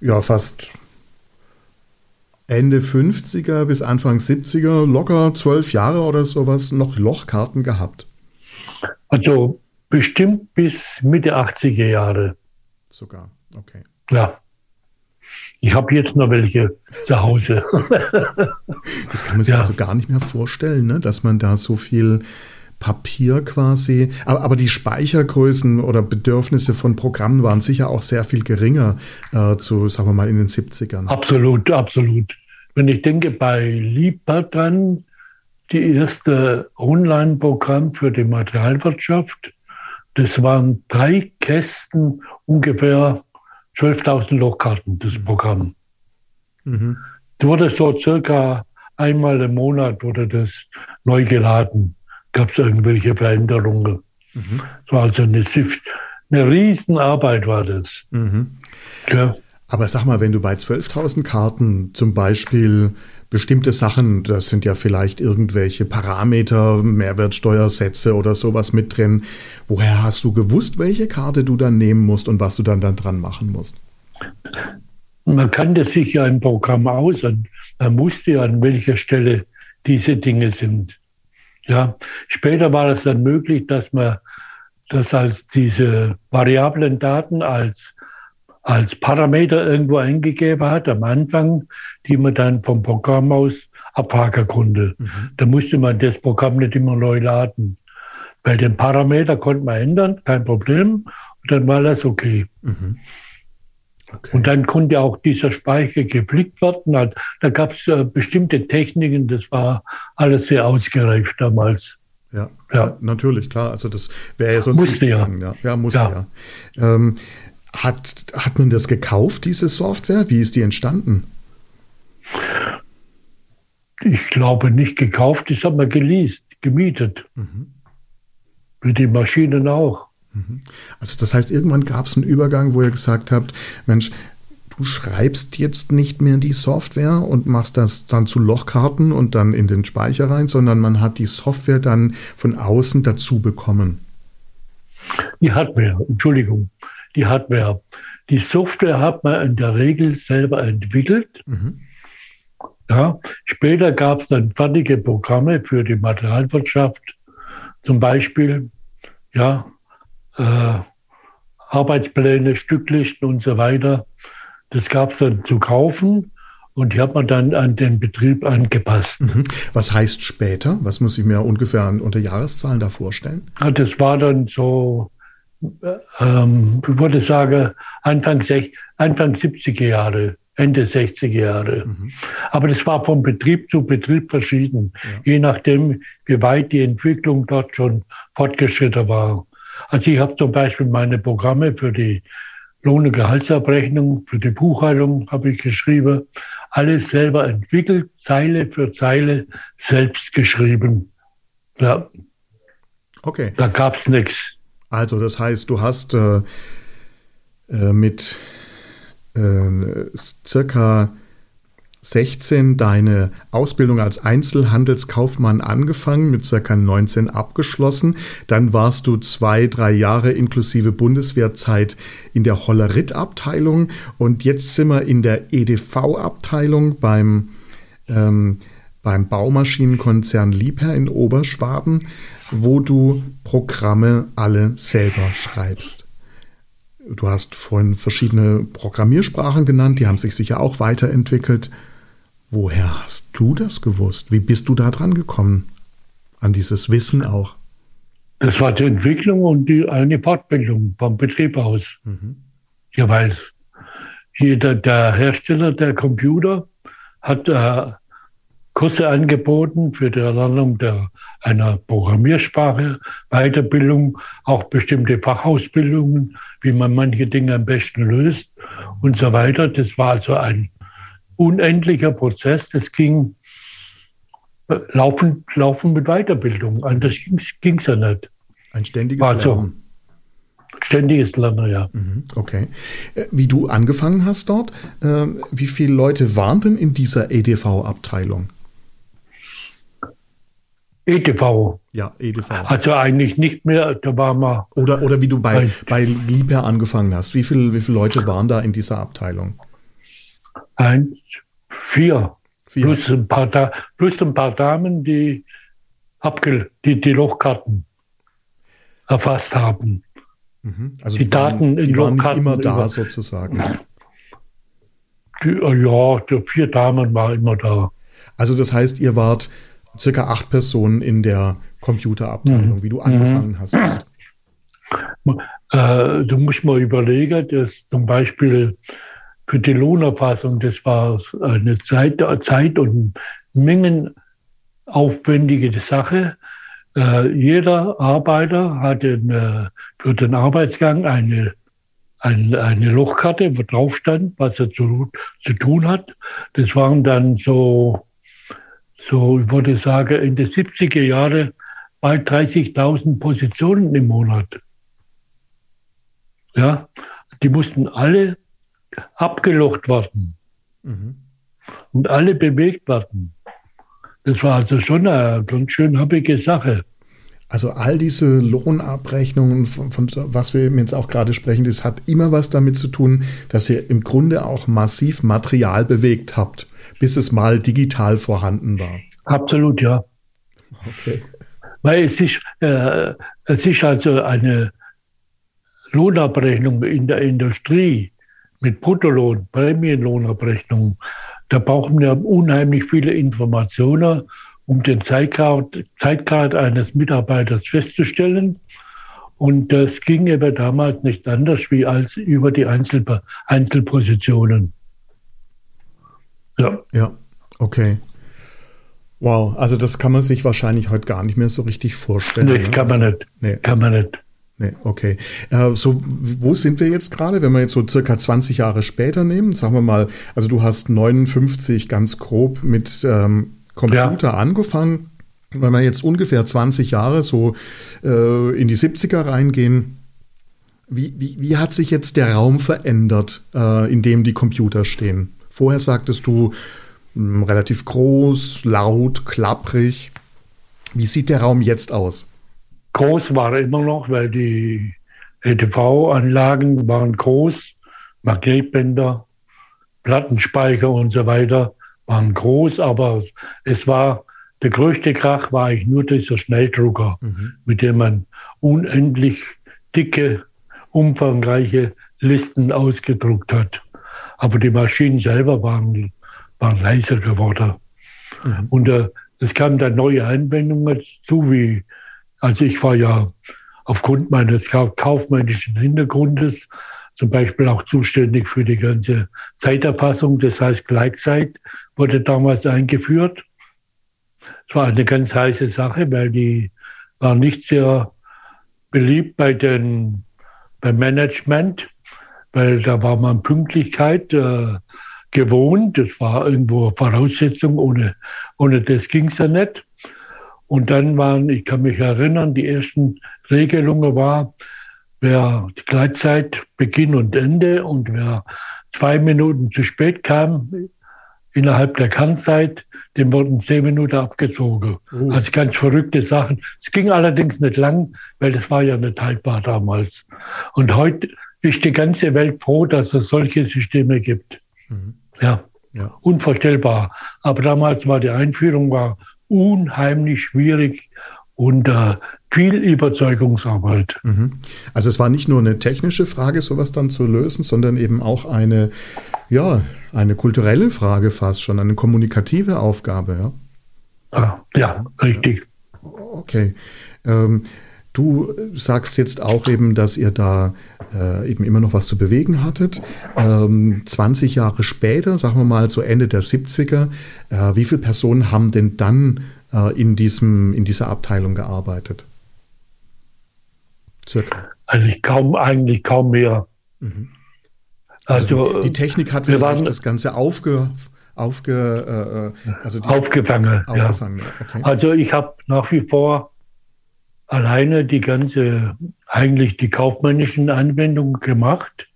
ja fast Ende 50er bis Anfang 70er, locker zwölf Jahre oder sowas, noch Lochkarten gehabt.
Also bestimmt bis Mitte 80er Jahre.
Sogar, okay.
Ja. Ich habe jetzt noch welche zu Hause. <laughs>
das kann man sich ja. so gar nicht mehr vorstellen, ne? dass man da so viel Papier quasi, aber, aber, die Speichergrößen oder Bedürfnisse von Programmen waren sicher auch sehr viel geringer äh, zu, sagen wir mal, in den 70ern.
Absolut, absolut. Wenn ich denke, bei Lipa dann, die erste Online-Programm für die Materialwirtschaft, das waren drei Kästen ungefähr 12.000 Lochkarten, das. Programm. Mhm. Es wurde so circa einmal im Monat wurde das neu geladen. Gab es irgendwelche Veränderungen. Mhm. So also eine, eine Riesenarbeit war das. Mhm.
Ja. Aber sag mal, wenn du bei 12.000 Karten zum Beispiel bestimmte Sachen, das sind ja vielleicht irgendwelche Parameter, Mehrwertsteuersätze oder sowas mit drin. Woher hast du gewusst, welche Karte du dann nehmen musst und was du dann, dann dran machen musst?
Man kannte sich ja im Programm aus und man wusste ja, an welcher Stelle diese Dinge sind. Ja, später war es dann möglich, dass man das als diese variablen Daten als als Parameter irgendwo eingegeben hat am Anfang, die man dann vom Programm aus abhaken konnte. Mhm. Da musste man das Programm nicht immer neu laden. Weil den Parameter konnte man ändern, kein Problem, und dann war das okay. Mhm. okay. Und dann konnte auch dieser Speicher geflickt werden. Da gab es äh, bestimmte Techniken, das war alles sehr ausgereift damals.
Ja, ja. natürlich, klar. Also das wäre ja sonst
musste
ja. ja. Ja, musste ja. ja. Ähm, hat, hat man das gekauft, diese Software? Wie ist die entstanden?
Ich glaube nicht gekauft, das hat man geleast, gemietet. Mhm. Wie die Maschinen auch.
Mhm. Also das heißt, irgendwann gab es einen Übergang, wo ihr gesagt habt, Mensch, du schreibst jetzt nicht mehr die Software und machst das dann zu Lochkarten und dann in den Speicher rein, sondern man hat die Software dann von außen dazu bekommen.
Die Hardware, Entschuldigung die Hardware. Die Software hat man in der Regel selber entwickelt. Mhm. Ja, später gab es dann fertige Programme für die Materialwirtschaft, zum Beispiel ja, äh, Arbeitspläne, Stücklisten und so weiter. Das gab es dann zu kaufen und die hat man dann an den Betrieb angepasst. Mhm.
Was heißt später? Was muss ich mir ungefähr unter Jahreszahlen da vorstellen?
Ja, das war dann so ähm, ich würde sagen, Anfang, Anfang 70er Jahre. Ende 60er Jahre. Mhm. Aber das war von Betrieb zu Betrieb verschieden, ja. je nachdem, wie weit die Entwicklung dort schon fortgeschritten war. Also ich habe zum Beispiel meine Programme für die Lohn- und Gehaltsabrechnung, für die Buchhaltung habe ich geschrieben, alles selber entwickelt, Zeile für Zeile selbst geschrieben. Ja.
Okay.
Da gab es nichts.
Also das heißt, du hast äh, äh, mit äh, circa 16 deine Ausbildung als Einzelhandelskaufmann angefangen, mit circa 19 abgeschlossen. Dann warst du zwei, drei Jahre inklusive Bundeswehrzeit in der Hollerit-Abteilung und jetzt sind wir in der EDV-Abteilung beim, ähm, beim Baumaschinenkonzern Liebherr in Oberschwaben, wo du Programme alle selber schreibst. Du hast vorhin verschiedene Programmiersprachen genannt, die haben sich sicher auch weiterentwickelt. Woher hast du das gewusst? Wie bist du da dran gekommen? An dieses Wissen auch?
Das war die Entwicklung und die, eine Fortbildung vom Betrieb aus. Mhm. Jeweils. Jeder, der Hersteller der Computer hat äh, Kurse angeboten für die Erlernung der, einer Programmiersprache, Weiterbildung, auch bestimmte Fachausbildungen wie man manche Dinge am besten löst und so weiter. Das war also ein unendlicher Prozess. Das ging laufend, laufend mit Weiterbildung. Anders ging es ja nicht.
Ein ständiges also, Lernen.
Ständiges Lernen, ja.
Mhm, okay. Äh, wie du angefangen hast dort, äh, wie viele Leute waren denn in dieser EDV-Abteilung?
EDV.
Ja, EDV.
Also eigentlich nicht mehr, da waren wir.
Oder, oder wie du bei, bei Liebherr angefangen hast. Wie, viel, wie viele Leute waren da in dieser Abteilung?
Eins, vier. vier. Plus, ein paar, plus ein paar Damen, die, abge, die die Lochkarten erfasst haben.
Mhm. Also die, die Daten waren, in die waren nicht immer da über, sozusagen.
Die, ja, die vier Damen waren immer da.
Also das heißt, ihr wart circa acht Personen in der Computerabteilung, mhm. wie du angefangen mhm. hast.
Äh, du musst mal überlegen, dass zum Beispiel für die Lohnerfassung, das war eine Zeit, Zeit und mengenaufwendige Sache. Äh, jeder Arbeiter hatte eine, für den Arbeitsgang eine, eine, eine Lochkarte, wo drauf stand, was er zu, zu tun hat. Das waren dann so so, ich würde sagen, in den 70er Jahren bald 30.000 Positionen im Monat. Ja, die mussten alle abgelocht werden mhm. und alle bewegt werden. Das war also schon eine ganz schön happige Sache.
Also all diese Lohnabrechnungen, von, von, was wir jetzt auch gerade sprechen, das hat immer was damit zu tun, dass ihr im Grunde auch massiv Material bewegt habt bis es mal digital vorhanden war.
Absolut, ja. Okay. Weil es ist, äh, es ist also eine Lohnabrechnung in der Industrie mit Bruttolohn, Prämienlohnabrechnung. Da brauchen wir unheimlich viele Informationen, um den Zeitgrad, Zeitgrad eines Mitarbeiters festzustellen. Und das ging eben damals nicht anders wie als über die Einzel Einzelpositionen.
Ja. Ja, okay. Wow, also das kann man sich wahrscheinlich heute gar nicht mehr so richtig vorstellen.
Nee, ne? kann man nicht. Nee. Kann man nicht.
Nee, okay. Äh, so, wo sind wir jetzt gerade, wenn wir jetzt so circa 20 Jahre später nehmen? Sagen wir mal, also du hast 59 ganz grob mit ähm, Computer ja. angefangen. Wenn wir jetzt ungefähr 20 Jahre so äh, in die 70er reingehen, wie, wie, wie hat sich jetzt der Raum verändert, äh, in dem die Computer stehen? Vorher sagtest du mh, hm, relativ groß, laut, klapprig. Wie sieht der Raum jetzt aus?
Groß war er immer noch, weil die EDV-Anlagen waren groß, Magnetbänder, Plattenspeicher und so weiter waren groß, aber es war der größte Krach war eigentlich nur dieser Schnelldrucker, mhm. mit dem man unendlich dicke, umfangreiche Listen ausgedruckt hat. Aber die Maschinen selber waren, waren leiser geworden. Mhm. Und äh, es kamen dann neue Anwendungen dazu, wie, also ich war ja aufgrund meines kaufmännischen Hintergrundes, zum Beispiel auch zuständig für die ganze Zeiterfassung. Das heißt, Gleitzeit wurde damals eingeführt. Es war eine ganz heiße Sache, weil die war nicht sehr beliebt bei den, beim Management, weil da war man Pünktlichkeit äh, gewohnt. Das war irgendwo Voraussetzung, ohne, ohne das ging es ja nicht. Und dann waren, ich kann mich erinnern, die ersten Regelungen war, wer die Gleitzeit Beginn und Ende und wer zwei Minuten zu spät kam innerhalb der Kernzeit, dem wurden zehn Minuten abgezogen. Uh. Also ganz verrückte Sachen. Es ging allerdings nicht lang, weil das war ja nicht haltbar damals. Und heute ist die ganze Welt froh, dass es solche Systeme gibt. Mhm. Ja. ja, unvorstellbar. Aber damals war die Einführung war unheimlich schwierig und äh, viel Überzeugungsarbeit. Mhm.
Also es war nicht nur eine technische Frage, sowas dann zu lösen, sondern eben auch eine, ja, eine kulturelle Frage fast schon, eine kommunikative Aufgabe, ja?
Ah, ja, richtig.
Okay. Ähm, du sagst jetzt auch eben, dass ihr da äh, eben immer noch was zu bewegen hattet. Ähm, 20 Jahre später, sagen wir mal so Ende der 70er, äh, wie viele Personen haben denn dann äh, in, diesem, in dieser Abteilung gearbeitet?
Circa. Also ich kaum, eigentlich kaum mehr. Mhm.
Also, also, die Technik hat vielleicht waren, das Ganze aufge, aufge,
äh, äh also aufgefangen. aufgefangen ja. okay. Also ich habe nach wie vor alleine die ganze, eigentlich die kaufmännischen Anwendungen gemacht,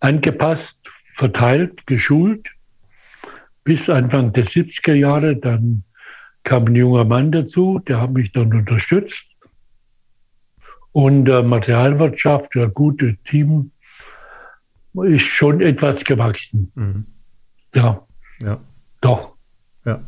angepasst, verteilt, geschult, bis Anfang der 70er Jahre. Dann kam ein junger Mann dazu, der hat mich dann unterstützt. Und äh, Materialwirtschaft, ja gute Team, ist schon etwas gewachsen. Mhm. Ja. Ja. Doch.
Ja.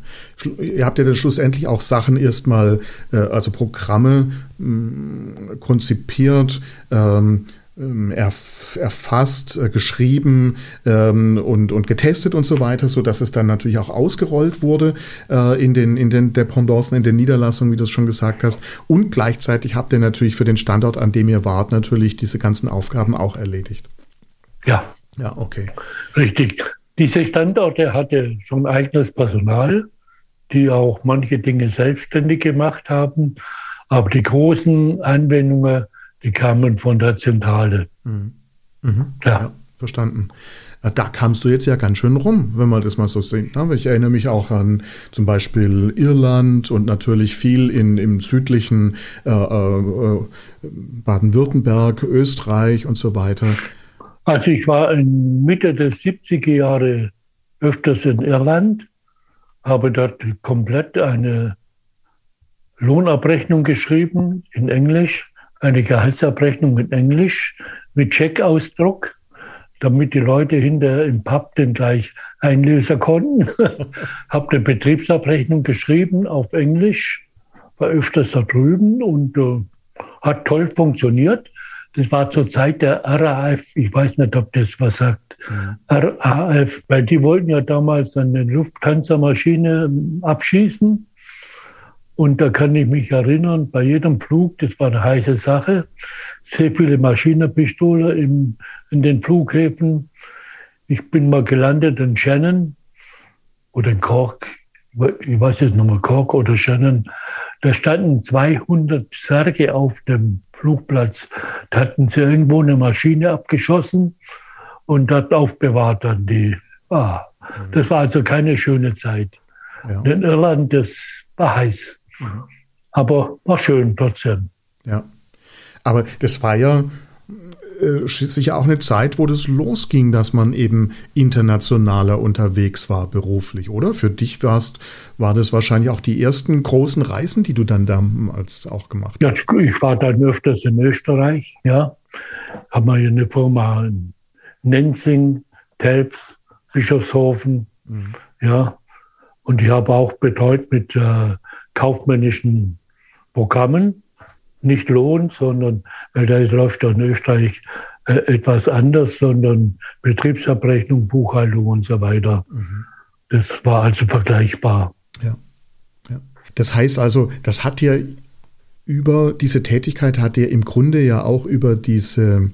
Ihr habt ja dann schlussendlich auch Sachen erstmal, äh, also Programme mh, mm, konzipiert, ähm, ähm, erf erfasst, äh, geschrieben ähm, und, und getestet und so weiter, so dass es dann natürlich auch ausgerollt wurde äh, in den, in den Dependancen, in den Niederlassungen, wie du es schon gesagt hast. Und gleichzeitig habt ihr natürlich für den Standort, an dem ihr wart, natürlich diese ganzen Aufgaben auch erledigt.
Ja. Ja, okay. Richtig. Diese Standorte hatte schon eigenes Personal, die auch manche Dinge selbstständig gemacht haben. Aber die großen Anwendungen, die kamen von der Zentrale. Mhm.
Mhm. Ja. ja. Verstanden. Da kamst du jetzt ja ganz schön rum, wenn man das mal so sieht. Ne? Ich erinnere mich auch an zum Beispiel Irland und natürlich viel in, im südlichen äh, äh, Baden-Württemberg, Österreich und so weiter.
Also ich war in Mitte der 70er Jahre öfters in Irland, habe dort komplett eine Lohnabrechnung geschrieben in Englisch, eine Gehaltsabrechnung in Englisch mit Checkausdruck, damit die Leute hinter im Pub den gleich einlösen konnten. <laughs> habe eine Betriebsabrechnung geschrieben auf Englisch, war öfters da drüben und äh, hat toll funktioniert. Das war zur Zeit der RAF. Ich weiß nicht, ob das was sagt. RAF, weil die wollten ja damals eine Lufthansa-Maschine ähm, abschießen. Und da kann ich mich erinnern, bei jedem Flug, das war eine heiße Sache, sehr viele Maschinenpistole im, in den Flughäfen. Ich bin mal gelandet in Shannon oder in Cork, ich weiß jetzt nochmal, Cork oder Shannon. Da standen 200 Särge auf dem Flugplatz. Da hatten sie irgendwo eine Maschine abgeschossen und dort aufbewahrt dann die. Ah, das war also keine schöne Zeit. Ja. In Irland, das war heiß. Mhm. Aber war schön trotzdem.
Ja. Aber das war ja äh, sicher auch eine Zeit, wo das losging, dass man eben internationaler unterwegs war beruflich, oder? Für dich warst, war das wahrscheinlich auch die ersten großen Reisen, die du dann damals auch gemacht
hast. Ja, ich war dann öfters in Österreich, ja. Haben wir eine Firma in Nenzing, Telfs, Bischofshofen, mhm. ja. Und ich habe auch betreut mit äh, kaufmännischen Programmen nicht Lohn, sondern, weil da läuft in Österreich äh, etwas anders, sondern Betriebsabrechnung, Buchhaltung und so weiter. Mhm. Das war also vergleichbar.
Ja. ja. Das heißt also, das hat ja über diese Tätigkeit hat ja im Grunde ja auch über diese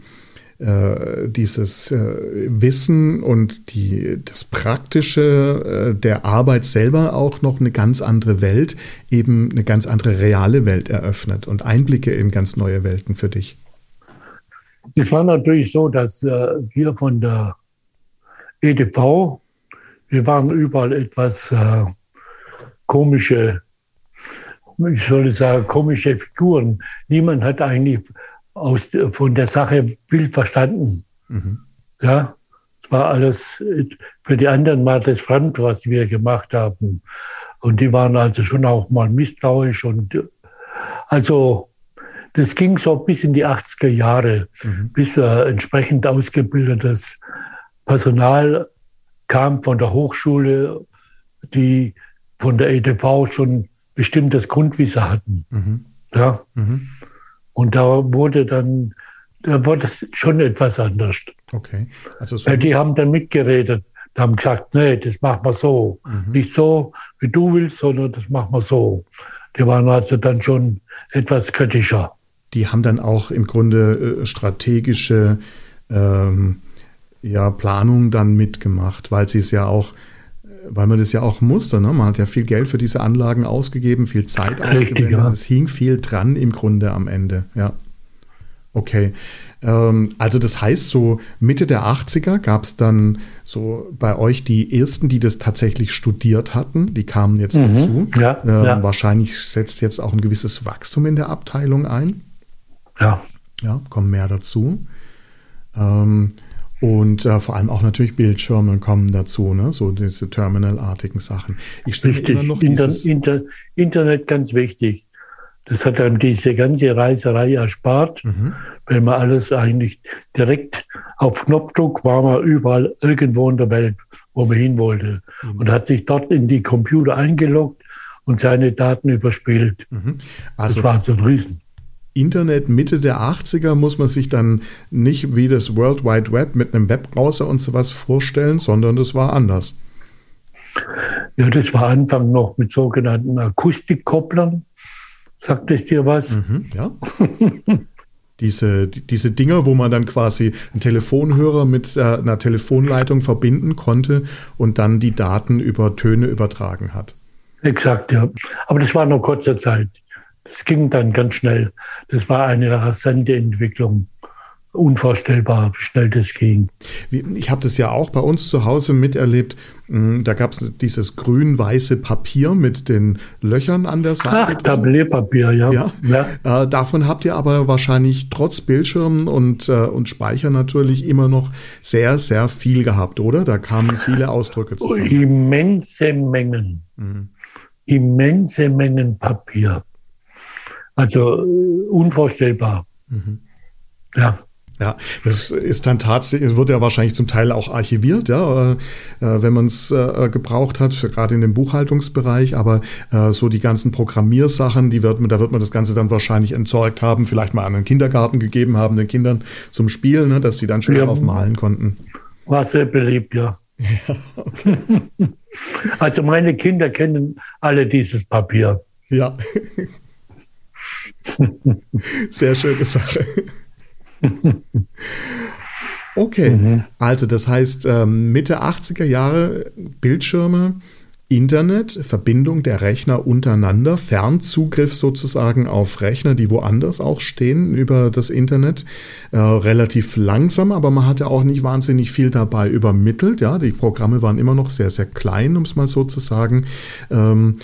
äh, dieses äh, Wissen und die, das Praktische äh, der Arbeit selber auch noch eine ganz andere Welt, eben eine ganz andere reale Welt eröffnet und Einblicke in ganz neue Welten für dich.
Es war natürlich so, dass äh, wir von der EDV, wir waren überall etwas äh, komische, ich soll sagen, komische Figuren. Niemand hat eigentlich aus, von der Sache Bild verstanden. Mhm. Ja, es war alles, für die anderen war das fremd, was wir gemacht haben. Und die waren also schon auch mal misstrauisch und also das ging so bis in die 80er Jahre, mhm. bis äh, entsprechend ausgebildetes Personal kam von der Hochschule, die von der EDV schon bestimmtes Grundwissen hatten. Mhm. Ja. Mhm. Und da wurde dann, da wurde es schon etwas anders.
Okay.
Also so Weil die haben dann mitgeredet, die haben gesagt, nee, das machen wir so. Mhm. Nicht so, wie du willst, sondern das machen wir so. Die waren also dann schon etwas kritischer.
Die haben dann auch im Grunde äh, strategische ähm, ja, Planung dann mitgemacht, weil sie es ja auch weil man das ja auch musste. Ne? Man hat ja viel Geld für diese Anlagen ausgegeben, viel Zeit <laughs> ausgegeben. Ja. Es hing viel dran im Grunde am Ende. Ja. Okay. Ähm, also das heißt, so Mitte der 80er gab es dann so bei euch die ersten, die das tatsächlich studiert hatten. Die kamen jetzt mhm. dazu. Ja, ähm, ja. Wahrscheinlich setzt jetzt auch ein gewisses Wachstum in der Abteilung ein.
Ja.
Ja, kommen mehr dazu. Ähm, und äh, vor allem auch natürlich Bildschirme kommen dazu, ne? so diese Terminal-artigen Sachen.
Ich stelle immer noch Inter Inter Internet ganz wichtig. Das hat einem diese ganze Reiserei erspart, mhm. wenn man alles eigentlich direkt auf Knopfdruck war man überall irgendwo in der Welt, wo man hin wollte. Mhm. Und hat sich dort in die Computer eingeloggt und seine Daten überspielt. Mhm. Also, das war so ein Riesen.
Internet Mitte der 80er muss man sich dann nicht wie das World Wide Web mit einem Webbrowser und sowas vorstellen, sondern das war anders.
Ja, das war Anfang noch mit sogenannten Akustikkopplern. Sagt es dir was? Mhm,
ja. <laughs> diese, diese Dinger, wo man dann quasi einen Telefonhörer mit äh, einer Telefonleitung verbinden konnte und dann die Daten über Töne übertragen hat.
Exakt, ja. Aber das war nur kurze Zeit. Das ging dann ganz schnell. Das war eine rasante Entwicklung. Unvorstellbar, wie schnell das ging.
Ich habe das ja auch bei uns zu Hause miterlebt. Hm, da gab es dieses grün-weiße Papier mit den Löchern an der Seite.
Ach, Tablettpapier, ja. ja.
ja. Äh, davon habt ihr aber wahrscheinlich trotz Bildschirm und, äh, und Speicher natürlich immer noch sehr, sehr viel gehabt, oder? Da kamen viele Ausdrücke zusammen.
Immense Mengen. Mhm. Immense Mengen Papier. Also äh, unvorstellbar. Mhm.
Ja. Ja, das ist dann tatsächlich, es wird ja wahrscheinlich zum Teil auch archiviert, ja, äh, äh wenn man es äh, gebraucht hat, gerade in dem Buchhaltungsbereich, aber äh, so die ganzen Programmiersachen, die wird man, da wird man das Ganze dann wahrscheinlich entsorgt haben, vielleicht mal an den Kindergarten gegeben haben, den Kindern zum Spielen, ne, dass die dann schön ja, drauf malen konnten.
War sehr beliebt, ja. ja okay. <laughs> also meine Kinder kennen alle dieses Papier.
Ja. <laughs> Sehr schöne Sache. <laughs> Okay, mhm. also das heißt ähm, Mitte 80er Jahre Bildschirme, Internet, Verbindung der Rechner untereinander, Fernzugriff sozusagen auf Rechner, die woanders auch stehen über das Internet. Äh, relativ langsam, aber man hatte auch nicht wahnsinnig viel dabei übermittelt. Ja, die Programme waren immer noch sehr, sehr klein, um es mal so zu sagen. Ähm,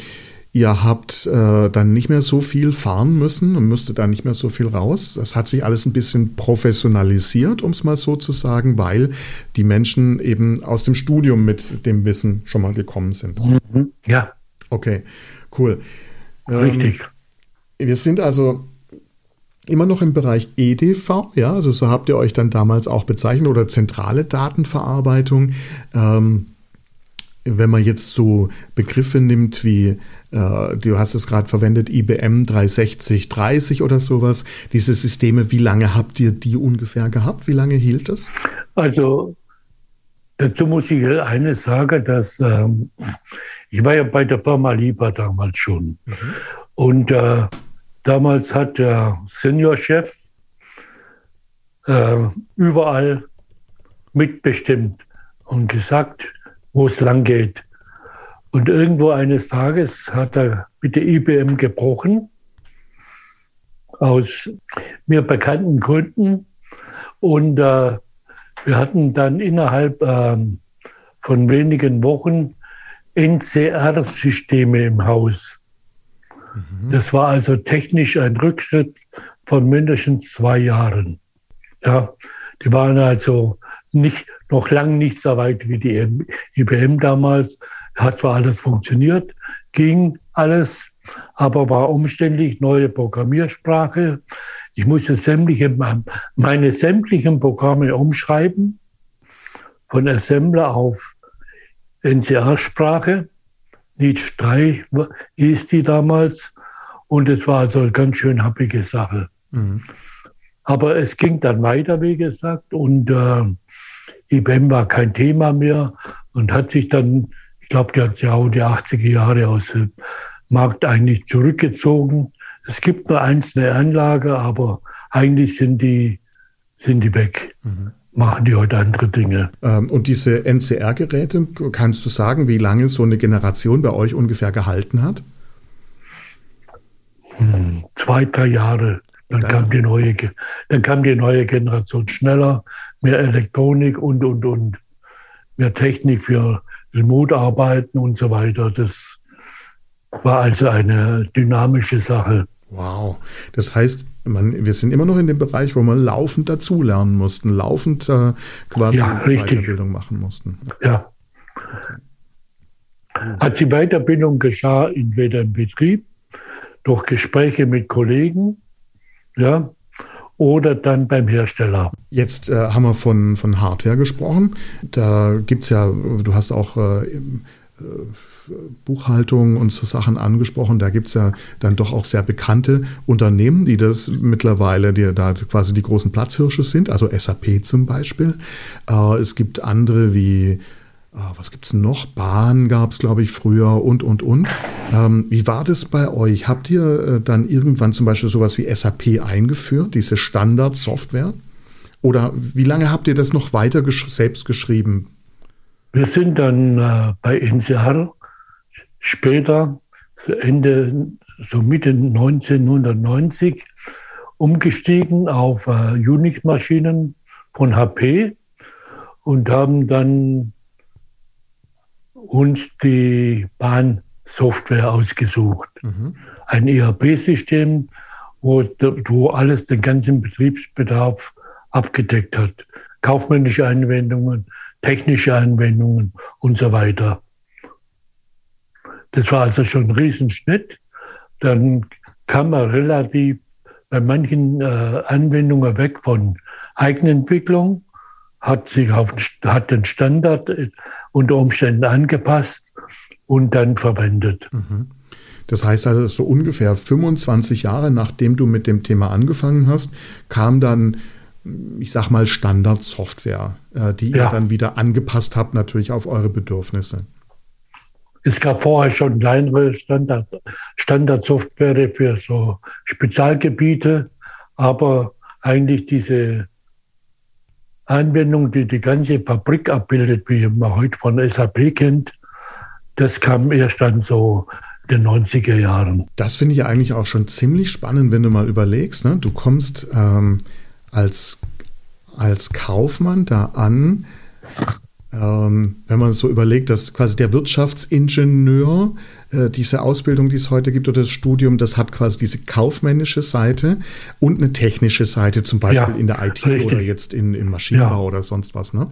Ihr habt äh, dann nicht mehr so viel fahren müssen und müsstet dann nicht mehr so viel raus. Das hat sich alles ein bisschen professionalisiert, um es mal so zu sagen, weil die Menschen eben aus dem Studium mit dem Wissen schon mal gekommen sind.
Mhm. Ja.
Okay, cool.
Richtig.
Ähm, wir sind also immer noch im Bereich EDV, ja, also so habt ihr euch dann damals auch bezeichnet oder zentrale Datenverarbeitung. Ähm, wenn man jetzt so Begriffe nimmt wie äh, du hast es gerade verwendet, IBM 36030 oder sowas, diese Systeme, wie lange habt ihr die ungefähr gehabt? Wie lange hielt das?
Also dazu muss ich eines sagen, dass ähm, ich war ja bei der Firma Lieber damals schon. Mhm. Und äh, damals hat der Seniorchef äh, überall mitbestimmt und gesagt, wo es lang geht. Und irgendwo eines Tages hat er mit der IBM gebrochen, aus mir bekannten Gründen. Und äh, wir hatten dann innerhalb äh, von wenigen Wochen NCR-Systeme im Haus. Mhm. Das war also technisch ein Rückschritt von mindestens zwei Jahren. Ja, die waren also nicht, noch lang nicht so weit wie die IBM damals. Hat zwar alles funktioniert, ging alles, aber war umständlich, neue Programmiersprache. Ich musste sämtliche, meine sämtlichen Programme umschreiben, von Assembler auf NCA-Sprache. Nietzsche 3 hieß die damals. Und es war also eine ganz schön happige Sache. Mhm. Aber es ging dann weiter, wie gesagt, und äh, IBM war kein Thema mehr und hat sich dann, ich glaube, die hat sich auch die 80er Jahre aus dem Markt eigentlich zurückgezogen. Es gibt nur einzelne Anlage, aber eigentlich sind die, sind die weg. Mhm. Machen die heute andere Dinge.
Ähm, und diese NCR-Geräte, kannst du sagen, wie lange so eine Generation bei euch ungefähr gehalten hat?
Hm, zwei, drei Jahre. Dann, dann, kam die neue, dann kam die neue Generation schneller, mehr Elektronik und, und, und. Mehr Technik für Remote-Arbeiten und so weiter. Das war also eine dynamische Sache.
Wow. Das heißt, man, wir sind immer noch in dem Bereich, wo man laufend dazulernen mussten, laufend äh, quasi ja, Weiterbildung machen mussten.
Ja. Okay. Als die Weiterbildung geschah, entweder im Betrieb, durch Gespräche mit Kollegen, ja, oder dann beim Hersteller.
Jetzt äh, haben wir von, von Hardware gesprochen. Da gibt es ja, du hast auch äh, äh Buchhaltung und so Sachen angesprochen. Da gibt es ja dann doch auch sehr bekannte Unternehmen, die das mittlerweile, die da quasi die großen Platzhirsche sind, also SAP zum Beispiel. Äh, es gibt andere wie was gibt es noch? Bahn gab es, glaube ich, früher und, und, und. Ähm, wie war das bei euch? Habt ihr äh, dann irgendwann zum Beispiel sowas wie SAP eingeführt, diese Standard-Software? Oder wie lange habt ihr das noch weiter gesch selbst geschrieben?
Wir sind dann äh, bei NCR später, so Ende, so Mitte 1990, umgestiegen auf äh, Unix-Maschinen von HP und haben dann uns die Bahnsoftware ausgesucht. Mhm. Ein ERP-System, wo, wo alles den ganzen Betriebsbedarf abgedeckt hat. Kaufmännische Anwendungen, technische Anwendungen und so weiter. Das war also schon ein Riesenschnitt. Dann kam man relativ bei manchen äh, Anwendungen weg von Eigenentwicklung, hat sich auf hat den Standard unter Umständen angepasst und dann verwendet. Mhm.
Das heißt also, so ungefähr 25 Jahre nachdem du mit dem Thema angefangen hast, kam dann, ich sag mal, Standardsoftware, äh, die ja. ihr dann wieder angepasst habt, natürlich auf eure Bedürfnisse.
Es gab vorher schon kleinere Standard, Standardsoftware für so Spezialgebiete, aber eigentlich diese Anwendung, die die ganze Fabrik abbildet, wie man heute von SAP kennt, das kam erst dann so in den 90er Jahren.
Das finde ich eigentlich auch schon ziemlich spannend, wenn du mal überlegst. Ne? Du kommst ähm, als, als Kaufmann da an, ähm, wenn man so überlegt, dass quasi der Wirtschaftsingenieur äh, diese Ausbildung, die es heute gibt, oder das Studium, das hat quasi diese kaufmännische Seite und eine technische Seite, zum Beispiel ja, in der IT richtig. oder jetzt in, im Maschinenbau ja. oder sonst was. Ne?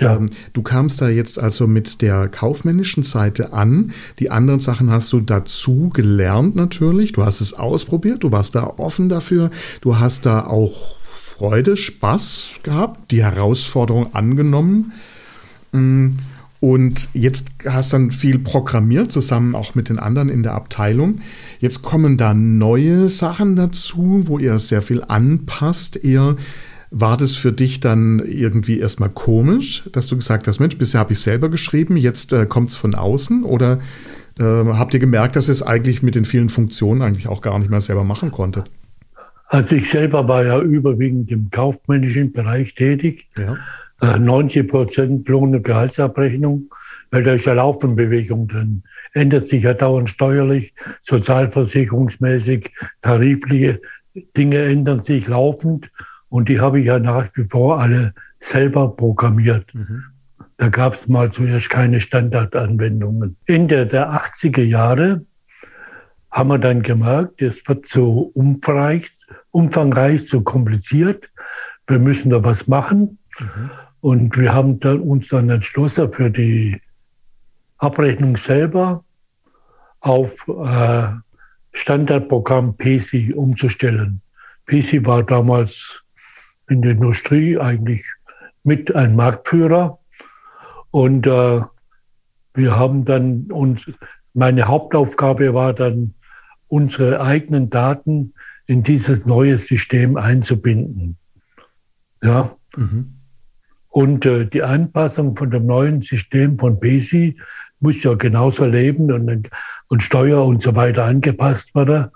Ja. Ähm, du kamst da jetzt also mit der kaufmännischen Seite an. Die anderen Sachen hast du dazu gelernt natürlich. Du hast es ausprobiert, du warst da offen dafür. Du hast da auch Freude, Spaß gehabt, die Herausforderung angenommen. Mm, und jetzt hast du dann viel programmiert, zusammen auch mit den anderen in der Abteilung. Jetzt kommen da neue Sachen dazu, wo ihr sehr viel anpasst. Eher war das für dich dann irgendwie erstmal komisch, dass du gesagt hast, Mensch, bisher habe ich selber geschrieben, jetzt äh, kommt es von außen? Oder äh, habt ihr gemerkt, dass ihr es eigentlich mit den vielen Funktionen eigentlich auch gar nicht mehr selber machen konntet?
Also ich selber war ja überwiegend im kaufmännischen Bereich tätig. Ja. 90 äh, Prozent Lohn- und Gehaltsabrechnung, weil da ist ja Laufenbewegung drin. Ändert sich ja dauernd steuerlich, sozialversicherungsmäßig, tarifliche Dinge ändern sich laufend und die habe ich ja nach wie vor alle selber programmiert. Mhm. Da gab es mal zuerst keine Standardanwendungen. Ende der 80er Jahre haben wir dann gemerkt, es wird so umfangreich, umfangreich so kompliziert. Wir müssen da was machen. Mhm. Und wir haben dann, uns dann entschlossen, für die Abrechnung selber auf äh, Standardprogramm PC umzustellen. PC war damals in der Industrie eigentlich mit ein Marktführer. Und äh, wir haben dann uns, meine Hauptaufgabe war dann, unsere eigenen Daten in dieses neue System einzubinden. Ja. Mhm. Und äh, die Anpassung von dem neuen System von BESI muss ja genauso leben und, und Steuer und so weiter angepasst werden.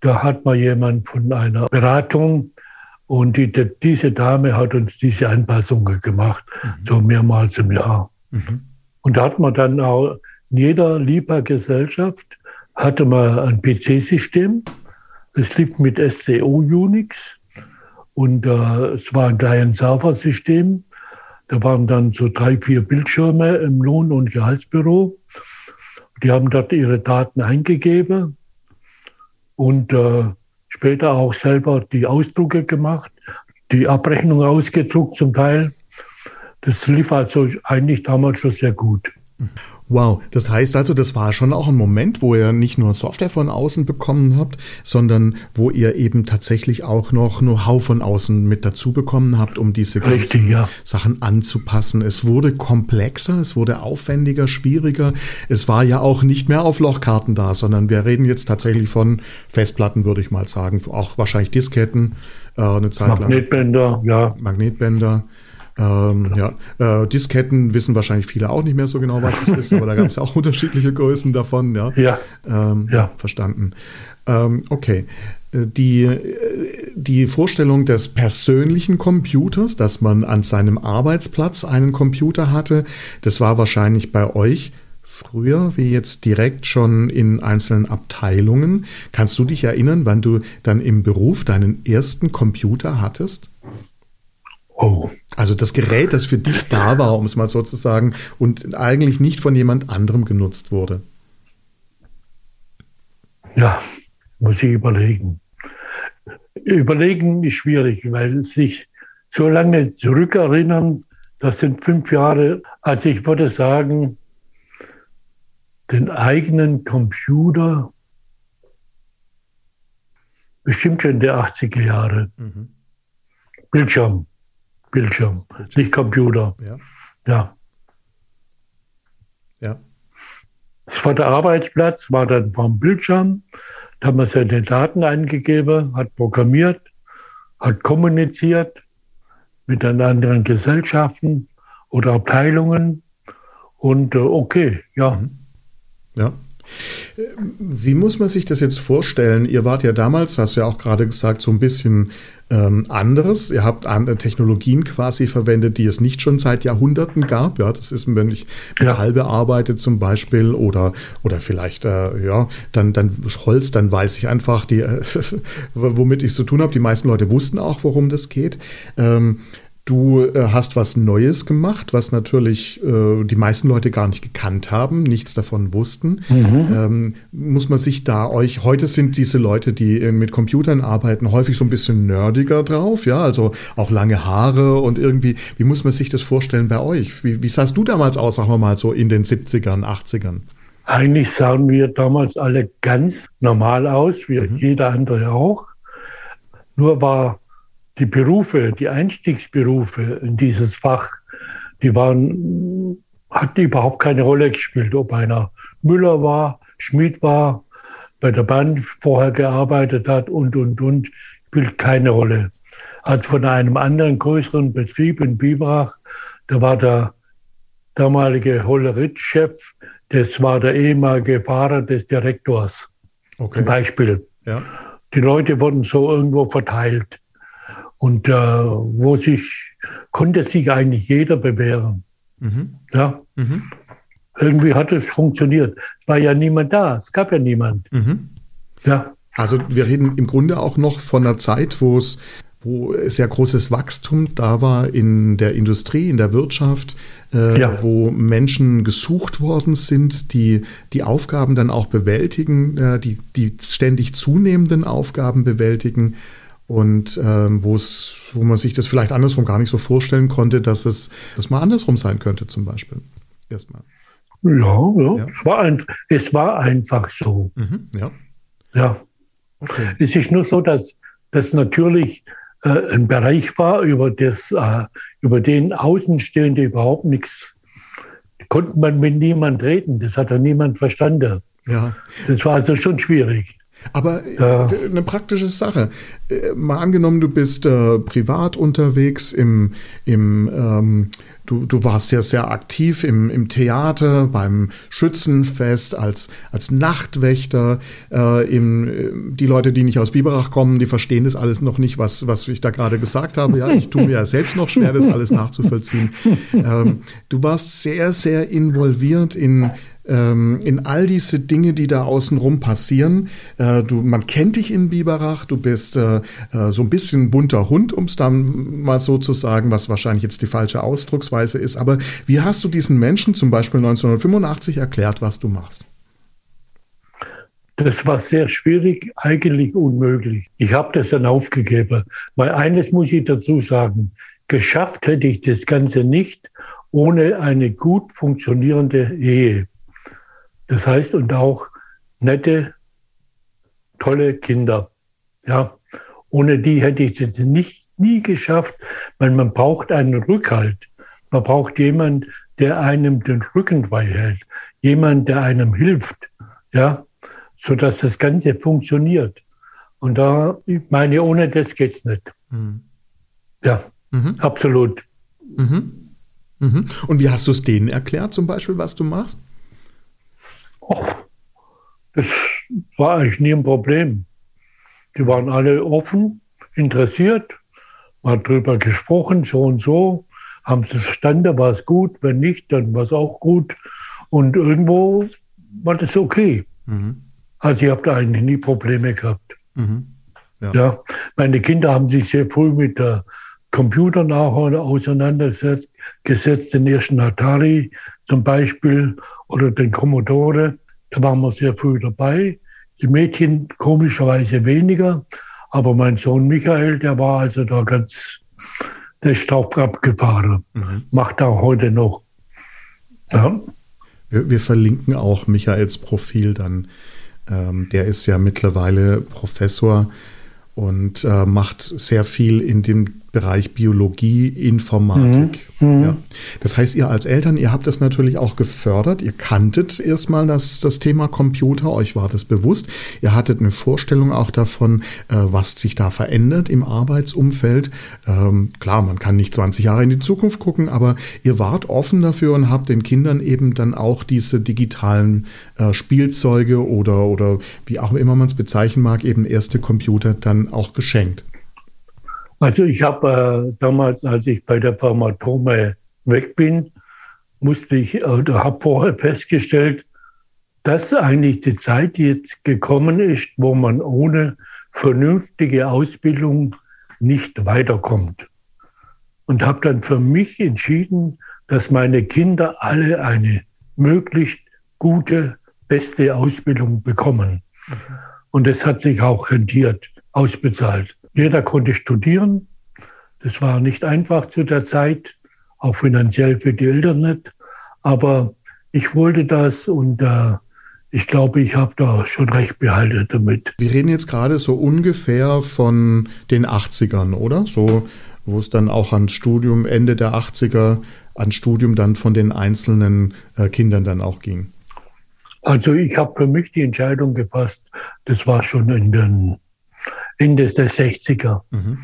Da hat man jemand von einer Beratung und die, die, diese Dame hat uns diese Anpassungen gemacht, mhm. so mehrmals im Jahr. Mhm. Und da hat man dann auch in jeder Liefergesellschaft hatte man ein PC-System. Es lief mit SCO Unix und äh, es war ein Client-Server-System. Da waren dann so drei, vier Bildschirme im Lohn- und Gehaltsbüro. Die haben dort ihre Daten eingegeben und äh, später auch selber die Ausdrucke gemacht, die Abrechnung ausgedruckt zum Teil. Das lief also eigentlich damals schon sehr gut.
Wow, das heißt also, das war schon auch ein Moment, wo ihr nicht nur Software von außen bekommen habt, sondern wo ihr eben tatsächlich auch noch Know-how von außen mit dazu bekommen habt, um diese ganzen ja. Sachen anzupassen. Es wurde komplexer, es wurde aufwendiger, schwieriger. Es war ja auch nicht mehr auf Lochkarten da, sondern wir reden jetzt tatsächlich von Festplatten, würde ich mal sagen, auch wahrscheinlich Disketten,
äh, eine Zeit Magnetbänder, lang. ja.
Magnetbänder. Ähm, ja, äh, Disketten wissen wahrscheinlich viele auch nicht mehr so genau, was es ist, aber da gab es ja auch <laughs> unterschiedliche Größen davon. Ja,
ja.
Ähm, ja. verstanden. Ähm, okay. Äh, die, äh, die Vorstellung des persönlichen Computers, dass man an seinem Arbeitsplatz einen Computer hatte, das war wahrscheinlich bei euch früher wie jetzt direkt schon in einzelnen Abteilungen. Kannst du dich erinnern, wann du dann im Beruf deinen ersten Computer hattest? Oh. Also das Gerät, das für dich da war, um es mal so zu sagen, und eigentlich nicht von jemand anderem genutzt wurde.
Ja, muss ich überlegen. Überlegen ist schwierig, weil sich so lange zurückerinnern, das sind fünf Jahre. Also ich würde sagen, den eigenen Computer bestimmt schon in der 80er Jahre. Mhm. Bildschirm. Bildschirm, nicht Computer. Ja. ja. Ja. Es war der Arbeitsplatz, war dann vom Bildschirm. Da haben wir seine Daten eingegeben, hat programmiert, hat kommuniziert mit den anderen Gesellschaften oder Abteilungen. Und äh, okay, ja. Mhm.
Ja. Wie muss man sich das jetzt vorstellen? Ihr wart ja damals, hast du ja auch gerade gesagt, so ein bisschen ähm, anderes. Ihr habt andere Technologien quasi verwendet, die es nicht schon seit Jahrhunderten gab. Ja, das ist, wenn ich Metall ja. bearbeite zum Beispiel oder, oder vielleicht, äh, ja, dann, dann Holz, dann weiß ich einfach, die, <laughs> äh, womit ich es zu tun habe. Die meisten Leute wussten auch, worum das geht. Ähm, Du äh, hast was Neues gemacht, was natürlich äh, die meisten Leute gar nicht gekannt haben, nichts davon wussten. Mhm. Ähm, muss man sich da euch, heute sind diese Leute, die äh, mit Computern arbeiten, häufig so ein bisschen nerdiger drauf, ja, also auch lange Haare und irgendwie, wie muss man sich das vorstellen bei euch? Wie, wie sahst du damals aus, sagen wir mal so in den 70ern, 80ern?
Eigentlich sahen wir damals alle ganz normal aus, wie mhm. jeder andere auch. Nur war die Berufe, die Einstiegsberufe in dieses Fach, die waren, hatten überhaupt keine Rolle gespielt, ob einer Müller war, Schmied war, bei der Bahn vorher gearbeitet hat und, und, und, spielt keine Rolle. Als von einem anderen größeren Betrieb in Biberach, da war der damalige Holleritz-Chef, das war der ehemalige Fahrer des Direktors. Okay. Zum Beispiel. Ja. Die Leute wurden so irgendwo verteilt. Und äh, wo sich, konnte sich eigentlich jeder bewähren. Mhm. Ja. Mhm. Irgendwie hat es funktioniert. Es war ja niemand da, es gab ja niemand. Mhm.
Ja. Also wir reden im Grunde auch noch von einer Zeit, wo es wo sehr großes Wachstum da war in der Industrie, in der Wirtschaft, äh, ja. wo Menschen gesucht worden sind, die die Aufgaben dann auch bewältigen, äh, die, die ständig zunehmenden Aufgaben bewältigen und äh, wo es, wo man sich das vielleicht andersrum gar nicht so vorstellen konnte, dass es das mal andersrum sein könnte, zum Beispiel. Erstmal.
Ja, ja, ja. Es, war ein, es war einfach so. Mhm, ja. Ja. Okay. Es ist nur so, dass, dass natürlich äh, ein Bereich war, über, das, äh, über den Außenstehende überhaupt nichts, konnte man mit niemand reden. Das hat ja niemand verstanden. Ja. Das war also schon schwierig.
Aber ja. eine praktische Sache. Äh, mal angenommen, du bist äh, privat unterwegs im, im ähm, Du, du warst ja sehr aktiv im, im Theater, beim Schützenfest, als, als Nachtwächter. Äh, im, äh, die Leute, die nicht aus Biberach kommen, die verstehen das alles noch nicht, was, was ich da gerade gesagt habe. Ja, ich tue mir ja selbst noch schwer, das alles nachzuvollziehen. <laughs> Ähm, du warst sehr, sehr involviert in ähm, in all diese Dinge, die da außenrum passieren. Äh, du, man kennt dich in Biberach, du bist äh, äh, so ein bisschen bunter Hund, um es dann mal so zu sagen, was wahrscheinlich jetzt die falsche Ausdrucksweise ist. Aber wie hast du diesen Menschen zum Beispiel 1985 erklärt, was du machst?
Das war sehr schwierig, eigentlich unmöglich. Ich habe das dann aufgegeben, weil eines muss ich dazu sagen, geschafft hätte ich das Ganze nicht ohne eine gut funktionierende Ehe. Das heißt, und auch nette, tolle Kinder. Ja, ohne die hätte ich das nicht, nie geschafft, weil man braucht einen Rückhalt. Man braucht jemanden, der einem den Rücken frei hält. Jemand, der einem hilft. Ja, so dass das Ganze funktioniert. Und da, ich meine, ohne das geht's nicht. Mhm. Ja, mhm. absolut.
Mhm. mhm. Und wie hast du es denen erklärt, zum Beispiel, was du machst?
Och, das war eigentlich nie ein Problem. Die waren alle offen, interessiert, man hat drüber gesprochen, so und so, haben sie es verstanden, war es gut, wenn nicht, dann war es auch gut. Und irgendwo war das okay. Mhm. Also ich habe da eigentlich nie Probleme gehabt. Mhm. Ja. ja. meine Kinder haben sich sehr früh mit der Computer nachher auseinandergesetzt, den ersten Atari zum Beispiel oder den Commodore. Da waren wir sehr früh dabei. Die Mädchen komischerweise weniger, aber mein Sohn Michael, der war also da ganz, der ist drauf abgefahren. Mhm. Macht auch heute noch.
Ja. Wir, wir verlinken auch Michaels Profil dann. Ähm, der ist ja mittlerweile Professor und äh, macht sehr viel in dem Bereich Biologie, Informatik. Mhm. mhm. Ja. Das heißt, ihr als Eltern, ihr habt das natürlich auch gefördert. Ihr kanntet erstmal das, das Thema Computer, euch war das bewusst. Ihr hattet eine Vorstellung auch davon, äh, was sich da verändert im Arbeitsumfeld. Ähm, klar, man kann nicht 20 Jahre in die Zukunft gucken, aber ihr wart offen dafür und habt den Kindern eben dann auch diese digitalen äh, Spielzeuge oder, oder wie auch immer man es bezeichnen mag, eben erste Computer dann auch geschenkt.
Also ich habe äh, damals, als ich bei der Firma Tome weg bin, musste ich äh, oder habe vorher festgestellt, dass eigentlich die Zeit jetzt gekommen ist, wo man ohne vernünftige Ausbildung nicht weiterkommt. Und habe dann für mich entschieden, dass meine Kinder alle eine möglichst gute, beste Ausbildung bekommen. Mhm. Und das hat sich auch rentiert, ausbezahlt. Jeder konnte studieren. Das war nicht einfach zu der Zeit, auch finanziell für die Eltern nicht. Aber ich wollte das und äh, ich glaube, ich habe da schon recht behalten damit.
Wir reden jetzt gerade so ungefähr von den 80ern, oder? So, wo es dann auch ans Studium Ende der 80er, ans Studium dann von den einzelnen äh, Kindern dann auch ging.
Also ich habe für mich die Entscheidung gefasst, das war schon in den Ende der 60er, mhm.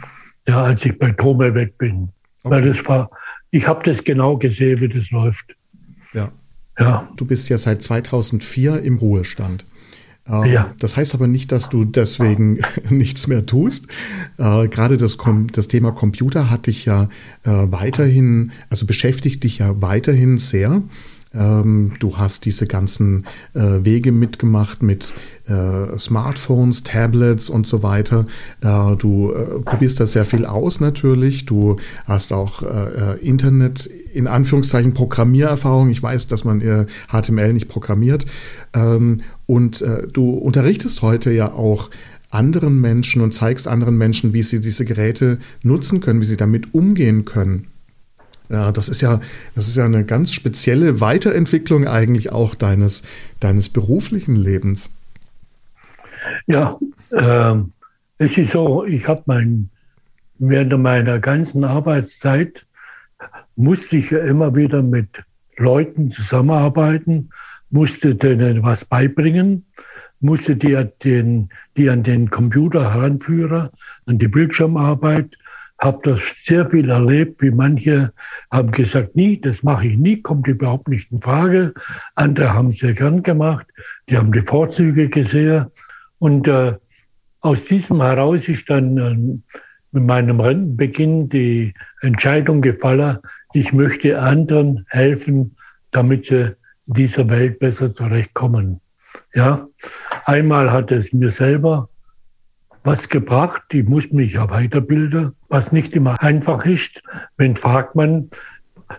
ja, als ich bei Tome weg bin. Okay. Weil das war, ich habe das genau gesehen, wie das läuft.
Ja. ja. Du bist ja seit 2004 im Ruhestand. Ähm, ja. Das heißt aber nicht, dass du deswegen <laughs> nichts mehr tust. Äh, gerade das, das Thema Computer hat dich ja äh, weiterhin, also beschäftigt dich ja weiterhin sehr. Ähm, du hast diese ganzen äh, Wege mitgemacht mit äh, Smartphones, Tablets und so weiter. Äh, du äh, probierst da sehr viel aus natürlich. Du hast auch äh, äh, Internet, in Anführungszeichen Programmiererfahrung. Ich weiß, dass man HTML nicht programmiert. Ähm, und du unterrichtest heute ja auch anderen Menschen und zeigst anderen Menschen, wie sie diese Geräte nutzen können, wie sie damit umgehen können. Ja, das ist ja, das ist ja eine ganz spezielle Weiterentwicklung eigentlich auch deines, deines beruflichen Lebens.
Ja, äh, es ist so, ich habe mein, während meiner ganzen Arbeitszeit musste ich ja immer wieder mit Leuten zusammenarbeiten, musste denen was beibringen, musste die, den, die an den Computer heranführen, an die Bildschirmarbeit, habe das sehr viel erlebt, wie manche haben gesagt, nie, das mache ich nie, kommt überhaupt nicht in Frage. Andere haben es sehr gern gemacht, die haben die Vorzüge gesehen. Und äh, aus diesem heraus ist dann äh, mit meinem Rentenbeginn die Entscheidung gefallen, ich möchte anderen helfen, damit sie in dieser Welt besser zurechtkommen. Ja, einmal hat es mir selber was gebracht. Ich muss mich ja weiterbilden, was nicht immer einfach ist. Wenn fragt man,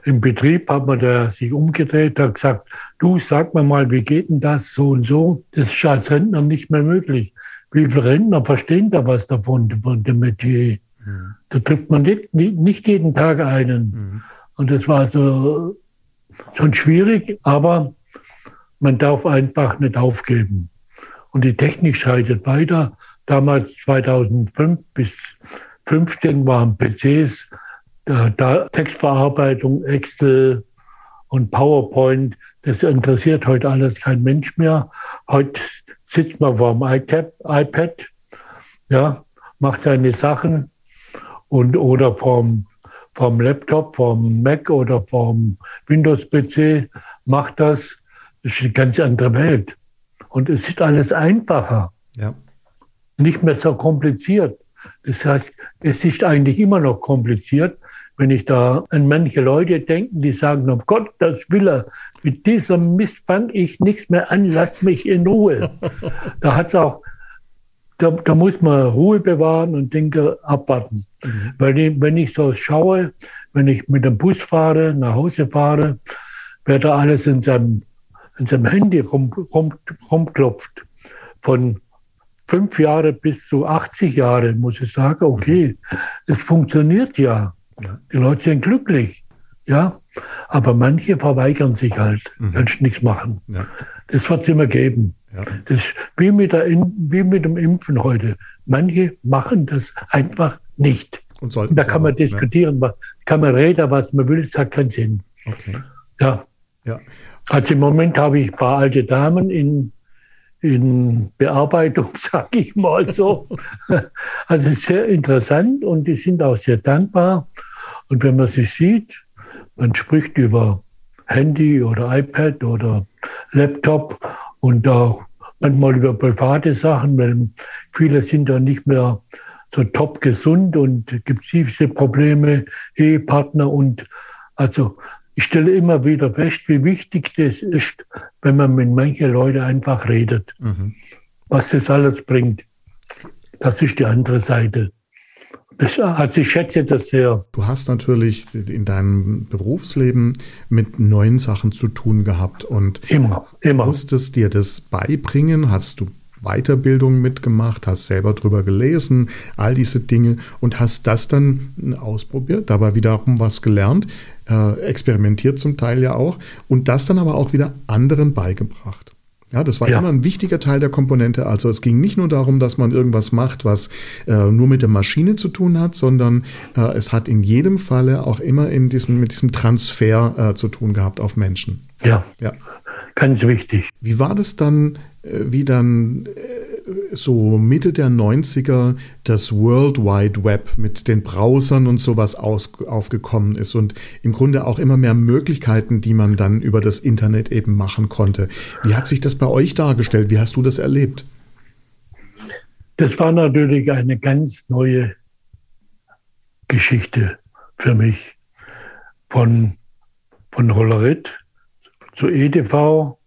im Betrieb hat man da sich umgedreht, hat gesagt, du sag mir mal, wie geht denn das so und so? Das ist als Rentner nicht mehr möglich. Wie viele Rentner verstehen da was davon, von dem Metier? Mhm. Da trifft man nicht, nicht jeden Tag einen. Mhm. Und das war also schon schwierig, aber man darf einfach nicht aufgeben. Und die Technik schreitet weiter damals 2005 bis 2015 waren PCs, da, da Textverarbeitung, Excel und PowerPoint, das interessiert heute alles kein Mensch mehr. Heute sitzt man vor dem iPad, ja, macht seine Sachen und oder vom, vom Laptop, vom Mac oder vom Windows-PC macht das. Das ist eine ganz andere Welt. Und es ist alles einfacher. Ja nicht mehr so kompliziert. Das heißt, es ist eigentlich immer noch kompliziert, wenn ich da an manche Leute denke, die sagen, um Gott, das will er. Mit diesem Mist fange ich nichts mehr an, lasst mich in Ruhe. <laughs> da hat's auch, da, da, muss man Ruhe bewahren und Dinge abwarten. Mhm. Weil ich, wenn ich so schaue, wenn ich mit dem Bus fahre, nach Hause fahre, wer da alles in seinem, in seinem Handy rum, rum, rumklopft. Von fünf Jahre bis zu 80 Jahre, muss ich sagen, okay, es funktioniert ja. Die Leute sind glücklich. Ja, aber manche verweigern sich halt, mhm. kannst nichts machen. Ja. Das wird es immer geben. Ja. Das ist wie mit, der, wie mit dem Impfen heute. Manche machen das einfach nicht. Und da kann man diskutieren, ja. kann man reden, was man will, es hat keinen Sinn. Okay. Ja. ja. Also im Moment habe ich ein paar alte Damen in in Bearbeitung, <laughs> sage ich mal so. Also sehr interessant und die sind auch sehr dankbar. Und wenn man sie sieht, man spricht über Handy oder iPad oder Laptop und auch manchmal über private Sachen, weil viele sind da nicht mehr so top gesund und gibt viele Probleme, Ehepartner und also ich stelle immer wieder fest, wie wichtig das ist, wenn man mit manchen Leuten einfach redet. Mhm. Was das alles bringt. Das ist die andere Seite. Das, also ich schätze das sehr.
Du hast natürlich in deinem Berufsleben mit neuen Sachen zu tun gehabt und immer, immer. musstest dir das beibringen. Hast du Weiterbildung mitgemacht, hast selber drüber gelesen, all diese Dinge und hast das dann ausprobiert, dabei wiederum was gelernt, äh, experimentiert zum Teil ja auch und das dann aber auch wieder anderen beigebracht. Ja, das war ja. immer ein wichtiger Teil der Komponente. Also es ging nicht nur darum, dass man irgendwas macht, was äh, nur mit der Maschine zu tun hat, sondern äh, es hat in jedem Falle auch immer in diesem, mit diesem Transfer äh, zu tun gehabt auf Menschen.
Ja. ja. Ganz wichtig.
Wie war das dann, äh, wie dann so Mitte der 90er das World Wide Web mit den Browsern und sowas aus, aufgekommen ist und im Grunde auch immer mehr Möglichkeiten, die man dann über das Internet eben machen konnte. Wie hat sich das bei euch dargestellt? Wie hast du das erlebt?
Das war natürlich eine ganz neue Geschichte für mich. Von, von Hollerit zu EDV,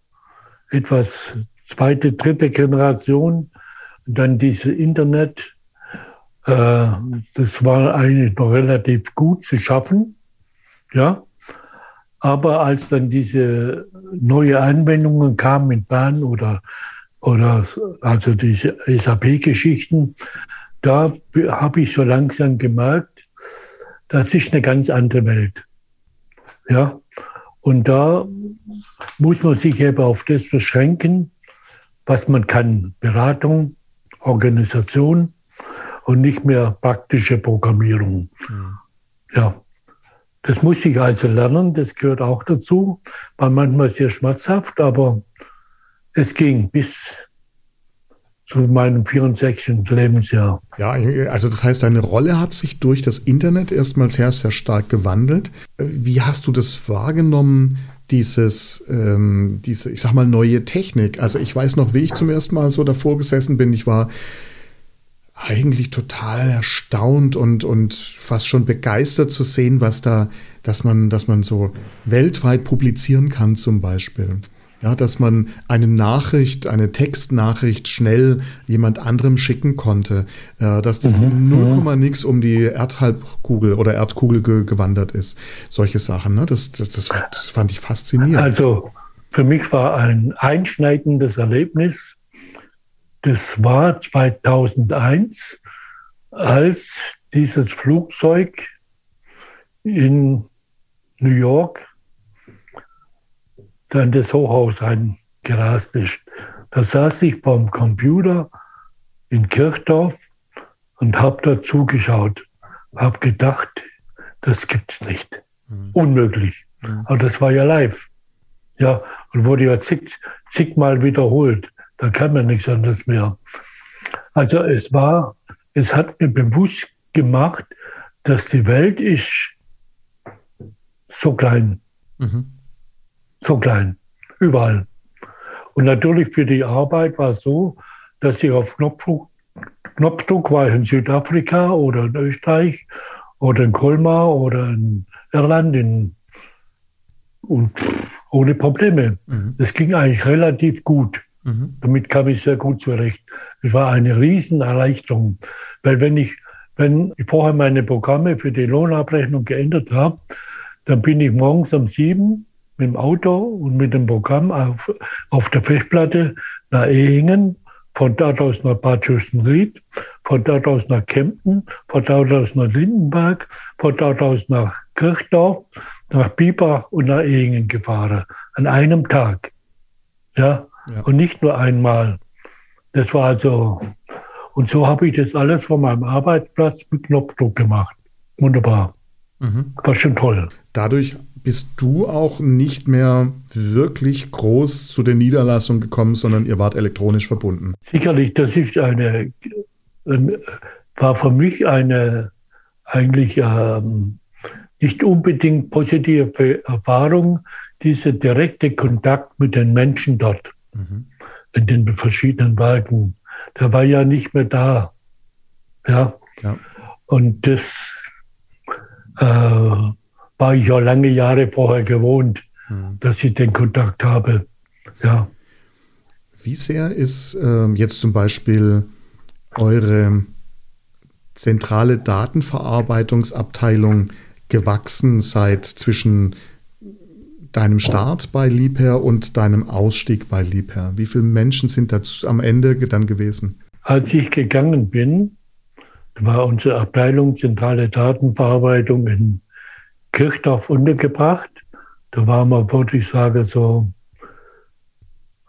etwas zweite, dritte Generation, und dann diese Internet. Äh, das war eigentlich noch relativ gut zu schaffen. Ja. Aber als dann diese neue Anwendungen kamen in Bahn oder, oder also diese SAP-Geschichten, da habe ich so langsam gemerkt, das ist eine ganz andere Welt. Ja. Und da muss man sich eben auf das beschränken, was man kann. Beratung, Organisation und nicht mehr praktische Programmierung. Mhm. Ja, das muss ich also lernen, das gehört auch dazu. War manchmal sehr schmerzhaft, aber es ging bis zu meinem 64. Lebensjahr.
Ja, also das heißt, deine Rolle hat sich durch das Internet erstmal sehr, sehr stark gewandelt. Wie hast du das wahrgenommen? Dieses, ähm, diese, ich sag mal, neue Technik. Also ich weiß noch, wie ich zum ersten Mal so davor gesessen bin. Ich war eigentlich total erstaunt und, und fast schon begeistert zu sehen, was da, dass man, dass man so weltweit publizieren kann zum Beispiel. Ja, dass man eine Nachricht, eine Textnachricht schnell jemand anderem schicken konnte, äh, dass das mhm. 0, mhm. nix um die Erdhalbkugel oder Erdkugel ge gewandert ist. Solche Sachen, ne? das, das, das fand ich faszinierend.
Also für mich war ein einschneidendes Erlebnis. Das war 2001, als dieses Flugzeug in New York da in das Hochhaus reingerast ist. Da saß ich beim Computer in Kirchdorf und habe da zugeschaut. Habe gedacht, das gibt's nicht. Mhm. Unmöglich. Mhm. Aber das war ja live. Ja, und wurde ja zig, zigmal wiederholt. Da kann man nichts anderes mehr. Also es war, es hat mir bewusst gemacht, dass die Welt ist so klein. Mhm so klein, überall. Und natürlich für die Arbeit war es so, dass ich auf Knopfdruck, Knopfdruck war ich in Südafrika oder in Österreich oder in Colmar oder in Irland in, und ohne Probleme. Mhm. Das ging eigentlich relativ gut. Mhm. Damit kam ich sehr gut zurecht. Es war eine Riesenerleichterung, weil wenn ich, wenn ich vorher meine Programme für die Lohnabrechnung geändert habe, dann bin ich morgens um sieben mit dem Auto und mit dem Programm auf, auf der Festplatte nach Ehingen, von dort aus nach Bad Schüstenried, von dort aus nach Kempten, von dort aus nach Lindenberg, von dort aus nach Kirchdorf, nach Biber und nach Ehingen gefahren. An einem Tag. Ja? ja. Und nicht nur einmal. Das war also, und so habe ich das alles von meinem Arbeitsplatz mit Knopfdruck gemacht. Wunderbar. Mhm. War schon toll.
Dadurch bist du auch nicht mehr wirklich groß zu der Niederlassung gekommen, sondern ihr wart elektronisch verbunden.
Sicherlich, das ist eine, war für mich eine eigentlich ähm, nicht unbedingt positive Erfahrung, dieser direkte Kontakt mit den Menschen dort mhm. in den verschiedenen Werken. Der war ja nicht mehr da. Ja. ja. Und das äh, war ich ja lange Jahre vorher gewohnt, mhm. dass ich den Kontakt habe. Ja.
Wie sehr ist äh, jetzt zum Beispiel eure zentrale Datenverarbeitungsabteilung gewachsen seit zwischen deinem Start bei Liebherr und deinem Ausstieg bei Liebherr? Wie viele Menschen sind da am Ende dann gewesen?
Als ich gegangen bin, war unsere Abteilung zentrale Datenverarbeitung in Kirchdorf untergebracht. Da waren wir, würde ich sagen, so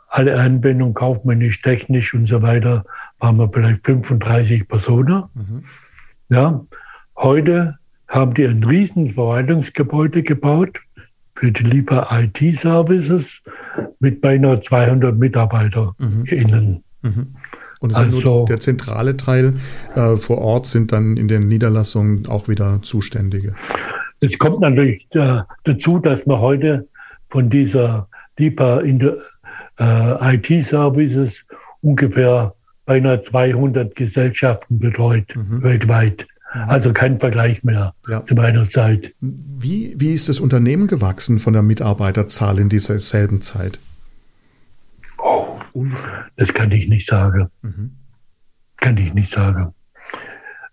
alle Anwendungen, kaufmännisch, technisch und so weiter, waren wir vielleicht 35 Personen. Mhm. Ja. Heute haben die ein riesen Verwaltungsgebäude gebaut für die Lieber IT-Services mit beinahe 200 MitarbeiterInnen. Mhm.
Mhm. Und es also, nur der zentrale Teil äh, vor Ort sind dann in den Niederlassungen auch wieder Zuständige.
Es kommt natürlich äh, dazu, dass man heute von dieser der äh, IT-Services ungefähr beinahe 200 Gesellschaften betreut mhm. weltweit. Mhm. Also kein Vergleich mehr ja. zu meiner Zeit.
Wie, wie ist das Unternehmen gewachsen von der Mitarbeiterzahl in dieser selben Zeit?
Oh, das kann ich nicht sagen. Mhm. Kann ich nicht sagen.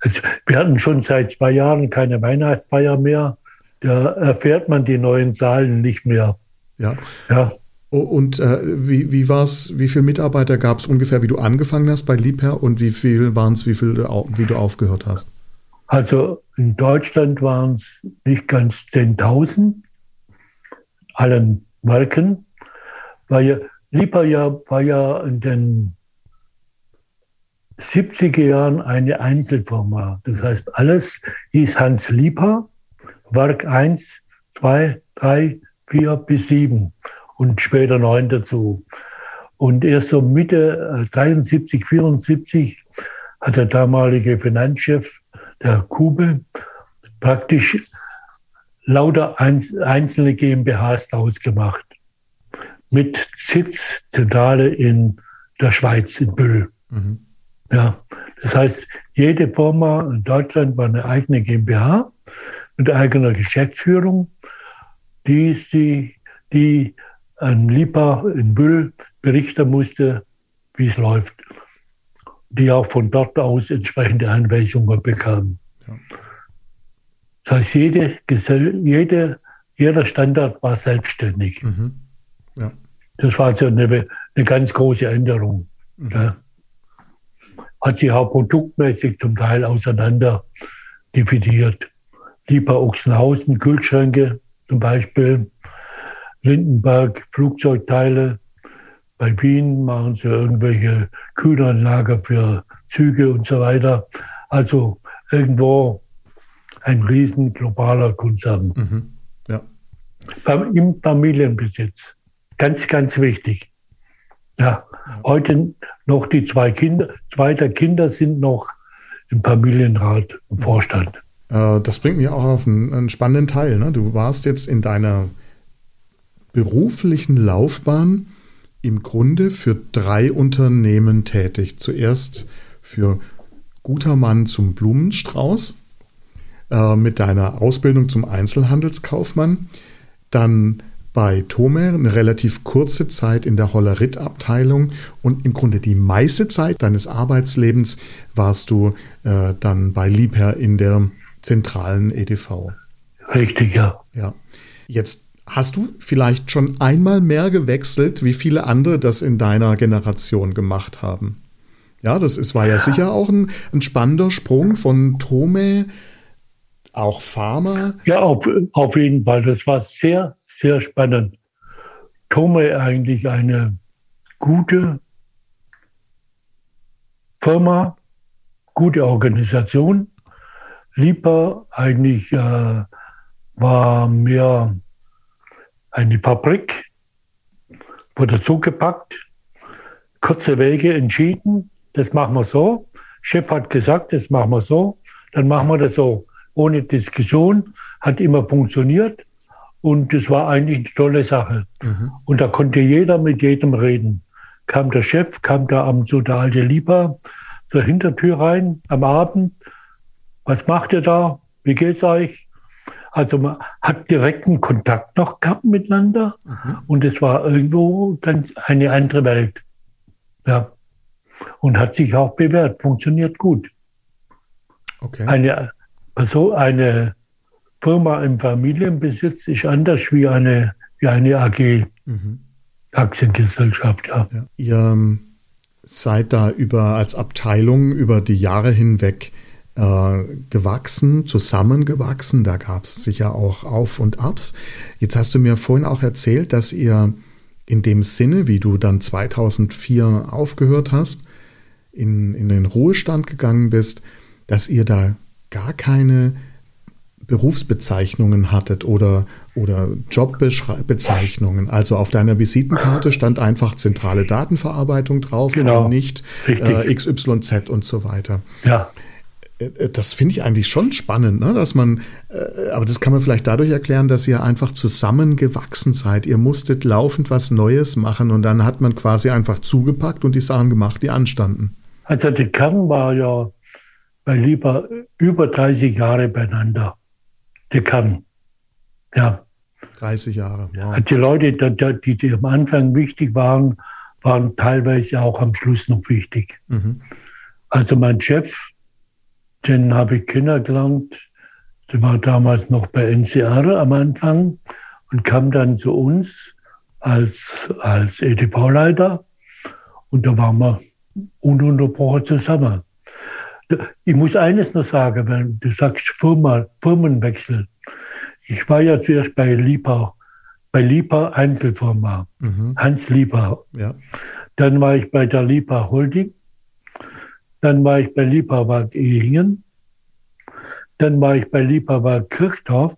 Es, wir hatten schon seit zwei Jahren keine Weihnachtsfeier mehr. Da erfährt man die neuen Zahlen nicht mehr.
Ja. ja. Und äh, wie, wie war es, wie viele Mitarbeiter gab es ungefähr, wie du angefangen hast bei Liebherr und wie viel waren es, wie, viel, wie du aufgehört hast?
Also in Deutschland waren es nicht ganz 10.000, allen Marken, weil Liebherr ja, war ja in den 70er Jahren eine Einzelfirma. Das heißt, alles hieß Hans Lieper, Werk 1, 2, 3, 4 bis 7 und später 9 dazu. Und erst so Mitte 73, äh, 74 hat der damalige Finanzchef, der Kube, praktisch lauter einzelne GmbHs daraus gemacht. Mit Sitz, Zentrale in der Schweiz, in Büll. Mhm. Ja, das heißt, jede Firma in Deutschland war eine eigene GmbH mit eigener Geschäftsführung, die, sie, die an Lipa in Büll berichten musste, wie es läuft, die auch von dort aus entsprechende Anweisungen bekamen. Ja. Das heißt, jede, jede, jeder Standard war selbstständig. Mhm. Ja. Das war also eine, eine ganz große Änderung. Mhm. Ja hat sich auch produktmäßig zum Teil auseinander dividiert. Lieber Ochsenhausen, Kühlschränke zum Beispiel, Lindenberg, Flugzeugteile. Bei Wien machen sie irgendwelche Kühlanlager für Züge und so weiter. Also irgendwo ein riesen globaler Konzern. Mhm. Ja. Im Familienbesitz. Ganz, ganz wichtig. Ja, heute noch die zwei Kinder, zwei der Kinder sind noch im Familienrat, im Vorstand.
Äh, das bringt mich auch auf einen, einen spannenden Teil. Ne? Du warst jetzt in deiner beruflichen Laufbahn im Grunde für drei Unternehmen tätig. Zuerst für Guter Mann zum Blumenstrauß äh, mit deiner Ausbildung zum Einzelhandelskaufmann, dann bei Tomer eine relativ kurze Zeit in der Hollerit-Abteilung und im Grunde die meiste Zeit deines Arbeitslebens warst du äh, dann bei Liebherr in der zentralen EDV.
Richtig, ja.
Ja. Jetzt hast du vielleicht schon einmal mehr gewechselt, wie viele andere das in deiner Generation gemacht haben. Ja, das ist, war ja sicher auch ein, ein spannender Sprung von Tome auch Pharma?
Ja, auf, auf jeden Fall. Das war sehr, sehr spannend. Tome eigentlich eine gute Firma, gute Organisation. Lieber eigentlich äh, war mehr eine Fabrik, wurde zugepackt, kurze Wege entschieden, das machen wir so. Chef hat gesagt, das machen wir so, dann machen wir das so ohne Diskussion, hat immer funktioniert und es war eigentlich eine tolle Sache. Mhm. Und da konnte jeder mit jedem reden. Kam der Chef, kam da am so der alte Lieber zur Hintertür rein am Abend. Was macht ihr da? Wie geht's euch? Also man hat direkten Kontakt noch gehabt miteinander mhm. und es war irgendwo ganz eine andere Welt. Ja. Und hat sich auch bewährt, funktioniert gut. Okay. Eine, so eine Firma im Familienbesitz ist anders wie eine, wie eine AG, mhm. Aktiengesellschaft. Ja. ja.
Ihr ähm, seid da über als Abteilung über die Jahre hinweg gewachsen, zusammengewachsen. Da gab es sicher auch Auf und Abs. Jetzt hast du mir vorhin auch erzählt, dass ihr in dem Sinne, wie du dann 2004 aufgehört hast, in, in den Ruhestand gegangen bist, dass ihr da gar keine Berufsbezeichnungen hattet oder, oder Jobbezeichnungen. Also auf deiner Visitenkarte stand einfach zentrale Datenverarbeitung drauf
genau.
und nicht äh, XYZ und so weiter.
Ja.
Äh, äh, das finde ich eigentlich schon spannend, ne? dass man, äh, aber das kann man vielleicht dadurch erklären, dass ihr einfach zusammengewachsen seid. Ihr musstet laufend was Neues machen und dann hat man quasi einfach zugepackt und die Sachen gemacht, die anstanden.
Also der Kern war ja bei lieber über 30 Jahre beieinander. Der Kern. Ja.
30 Jahre.
Wow. Die Leute, die, die am Anfang wichtig waren, waren teilweise auch am Schluss noch wichtig. Mhm. Also mein Chef, den habe ich kennengelernt. Der war damals noch bei NCR am Anfang und kam dann zu uns als, als EDV-Leiter. Und da waren wir ununterbrochen zusammen. Ich muss eines noch sagen, wenn du sagst Firma, Firmenwechsel. Ich war ja zuerst bei Lieber, bei Lieber Einzelfirma, mhm. Hans Lieber. Ja. Dann war ich bei der Lieber Holding. Dann war ich bei Lieberwald Ehingen. Dann war ich bei Lieberwald Kirchdorf.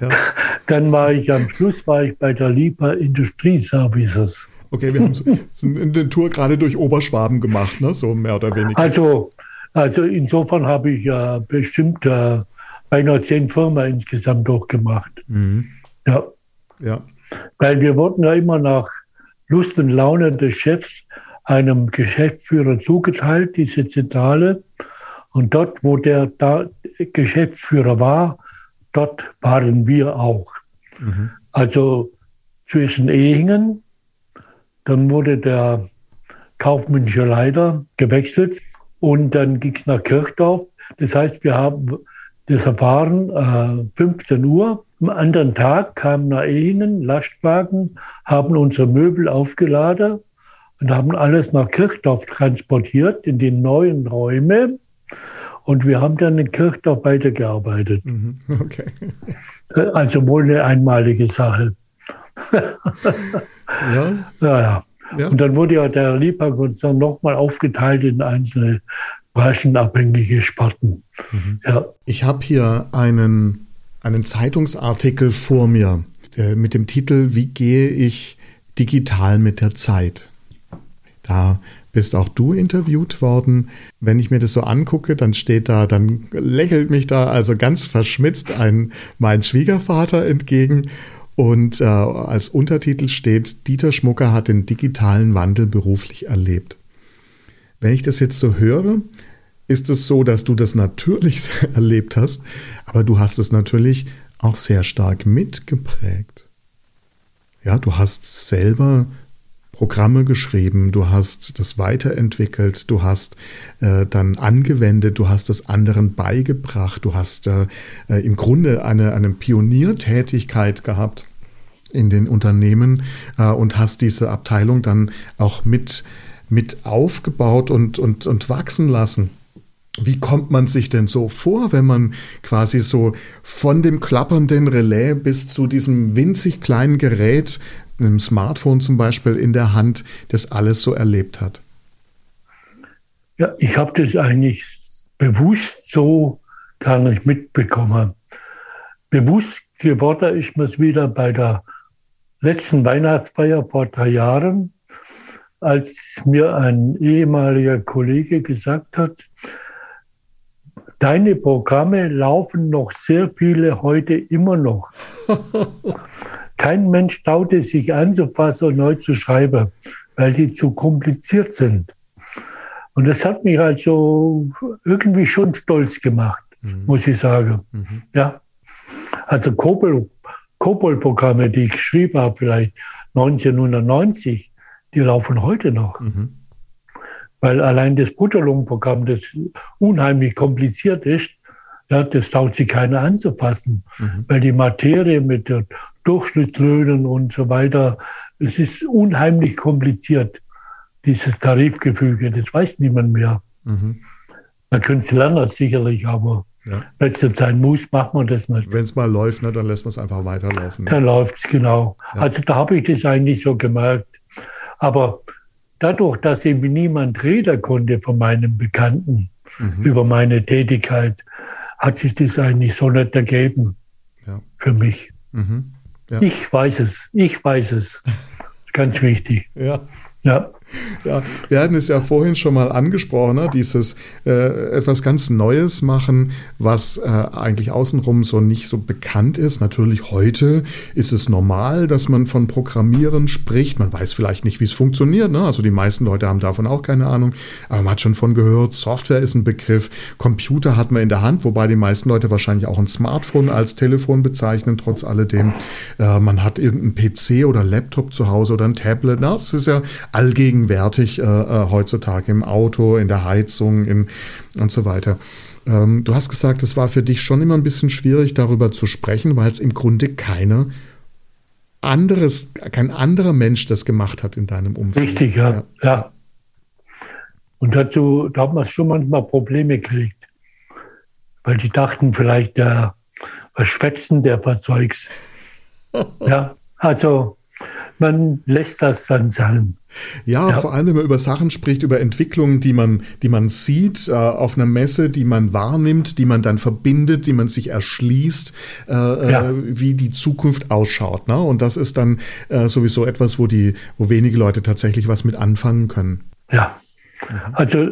Ja. <laughs> Dann war ich am Schluss war ich bei der Lieber Industrieservices.
Okay, wir haben eine Tour gerade durch Oberschwaben gemacht, ne? so mehr oder weniger.
Also, also insofern habe ich ja bestimmt äh, beinahe zehn Firmen insgesamt durchgemacht. Mhm. Ja. ja. Weil wir wurden ja immer nach Lust und Laune des Chefs einem Geschäftsführer zugeteilt, diese Zentrale. Und dort, wo der Geschäftsführer war, dort waren wir auch. Mhm. Also zwischen Ehingen, dann wurde der kaufmännische Leiter gewechselt und dann ging es nach Kirchdorf. Das heißt, wir haben das erfahren, äh, 15 Uhr. Am anderen Tag kamen nach Ehingen Lastwagen, haben unsere Möbel aufgeladen und haben alles nach Kirchdorf transportiert in die neuen Räume. Und wir haben dann in Kirchdorf weitergearbeitet. Mhm, <laughs> okay. <laughs> Also wohl eine einmalige Sache. <laughs> ja. ja, ja. Und dann wurde ja der Liebherr-Konzern nochmal aufgeteilt in einzelne branchenabhängige Sparten.
Mhm. Ja. Ich habe hier einen, einen Zeitungsartikel vor mir der, mit dem Titel Wie gehe ich digital mit der Zeit? Da bist auch du interviewt worden. Wenn ich mir das so angucke, dann steht da, dann lächelt mich da also ganz verschmitzt ein mein Schwiegervater entgegen. Und äh, als Untertitel steht, Dieter Schmucker hat den digitalen Wandel beruflich erlebt. Wenn ich das jetzt so höre, ist es so, dass du das natürlich <laughs> erlebt hast, aber du hast es natürlich auch sehr stark mitgeprägt. Ja, du hast selber Programme geschrieben, du hast das weiterentwickelt, du hast äh, dann angewendet, du hast es anderen beigebracht, du hast äh, äh, im Grunde eine, eine Pioniertätigkeit gehabt in den Unternehmen äh, und hast diese Abteilung dann auch mit, mit aufgebaut und, und, und wachsen lassen. Wie kommt man sich denn so vor, wenn man quasi so von dem klappernden Relais bis zu diesem winzig kleinen Gerät einem Smartphone zum Beispiel in der Hand das alles so erlebt hat?
Ja, ich habe das eigentlich bewusst so gar nicht mitbekommen. Bewusst geworden ist mir es wieder bei der letzten Weihnachtsfeier vor drei Jahren, als mir ein ehemaliger Kollege gesagt hat, deine Programme laufen noch sehr viele heute immer noch. <laughs> Kein Mensch traute sich anzufassen und neu zu schreiben, weil die zu kompliziert sind. Und das hat mich also irgendwie schon stolz gemacht, mhm. muss ich sagen. Mhm. Ja. Also Kobol-Programme, die ich geschrieben habe, vielleicht 1990, die laufen heute noch. Mhm. Weil allein das Butterlung-Programm, das unheimlich kompliziert ist, ja, das traut sich keiner anzupassen, mhm. weil die Materie mit der Durchschnittslöhnen und so weiter. Es ist unheimlich kompliziert, dieses Tarifgefüge. Das weiß niemand mehr. Mhm. Man könnte lernen, sicherlich, aber ja. wenn es sein muss, macht man das nicht.
Wenn es mal läuft, ne, dann lässt man es einfach weiterlaufen.
Ne? Dann läuft es, genau. Ja. Also da habe ich das eigentlich so gemerkt. Aber dadurch, dass eben niemand reden konnte von meinem Bekannten mhm. über meine Tätigkeit, hat sich das eigentlich so nicht ergeben ja. für mich. Mhm. Ja. Ich weiß es, ich weiß es. Ganz wichtig.
Ja. Ja. Ja, wir hatten es ja vorhin schon mal angesprochen, ne? dieses äh, etwas ganz Neues machen, was äh, eigentlich außenrum so nicht so bekannt ist. Natürlich heute ist es normal, dass man von Programmieren spricht. Man weiß vielleicht nicht, wie es funktioniert. Ne? Also die meisten Leute haben davon auch keine Ahnung. Aber man hat schon von gehört, Software ist ein Begriff. Computer hat man in der Hand, wobei die meisten Leute wahrscheinlich auch ein Smartphone als Telefon bezeichnen, trotz alledem. Äh, man hat irgendeinen PC oder Laptop zu Hause oder ein Tablet. Ne? Das ist ja allgegenwärtig allgegenwärtig äh, äh, heutzutage im Auto, in der Heizung im, und so weiter. Ähm, du hast gesagt, es war für dich schon immer ein bisschen schwierig, darüber zu sprechen, weil es im Grunde keine anderes, kein anderer Mensch das gemacht hat in deinem Umfeld.
Richtig, ja. ja. ja. Und dazu, da hat man schon manchmal Probleme gekriegt. Weil die dachten vielleicht, der, was schwätzen der Verzeugs. <laughs> ja, also man lässt das dann sein.
Ja, ja, vor allem, wenn man über Sachen spricht, über Entwicklungen, die man, die man sieht äh, auf einer Messe, die man wahrnimmt, die man dann verbindet, die man sich erschließt, äh, äh ja. wie die Zukunft ausschaut. Ne? Und das ist dann äh, sowieso etwas, wo die, wo wenige Leute tatsächlich was mit anfangen können.
Ja, also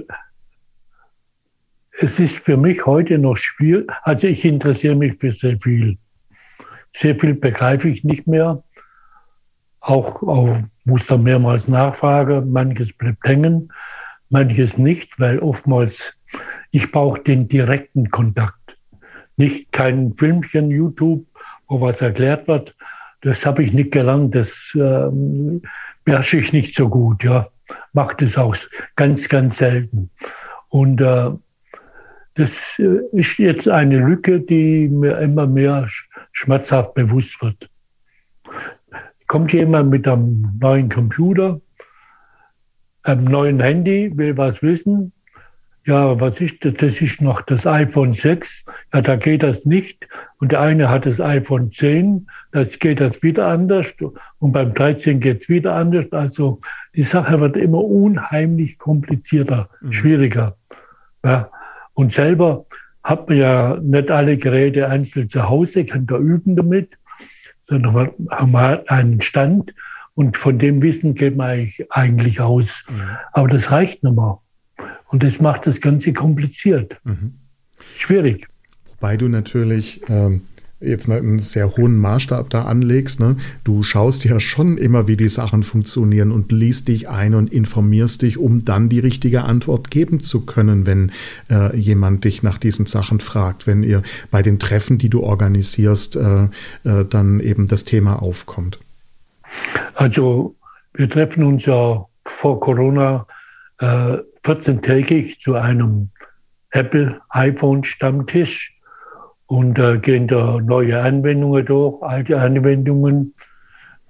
es ist für mich heute noch schwierig. Also ich interessiere mich für sehr viel. Sehr viel begreife ich nicht mehr auch, auch muss da mehrmals nachfragen. Manches bleibt hängen, manches nicht, weil oftmals ich brauche den direkten Kontakt. Nicht kein Filmchen, YouTube, wo was erklärt wird. Das habe ich nicht gelernt. Das ähm, beherrsche ich nicht so gut. Ja, macht es auch ganz, ganz selten. Und äh, das äh, ist jetzt eine Lücke, die mir immer mehr schmerzhaft bewusst wird kommt jemand mit einem neuen Computer, einem neuen Handy, will was wissen. Ja, was ist das? Das ist noch das iPhone 6. Ja, da geht das nicht. Und der eine hat das iPhone 10, das geht das wieder anders. Und beim 13 geht es wieder anders. Also die Sache wird immer unheimlich komplizierter, mhm. schwieriger. Ja. Und selber hat man ja nicht alle Geräte einzeln zu Hause, kann da üben damit sondern haben wir einen Stand und von dem Wissen geht man eigentlich aus. Mhm. Aber das reicht nicht mehr. Und das macht das Ganze kompliziert. Mhm. Schwierig.
Wobei du natürlich ähm, jetzt einen sehr hohen Maßstab da anlegst. Ne? Du schaust ja schon immer, wie die Sachen funktionieren und liest dich ein und informierst dich, um dann die richtige Antwort geben zu können, wenn äh, jemand dich nach diesen Sachen fragt, wenn ihr bei den Treffen, die du organisierst, äh, äh, dann eben das Thema aufkommt.
Also wir treffen uns ja vor Corona 14-tägig äh, zu einem Apple iPhone Stammtisch und da gehen da neue Anwendungen durch, alte Anwendungen.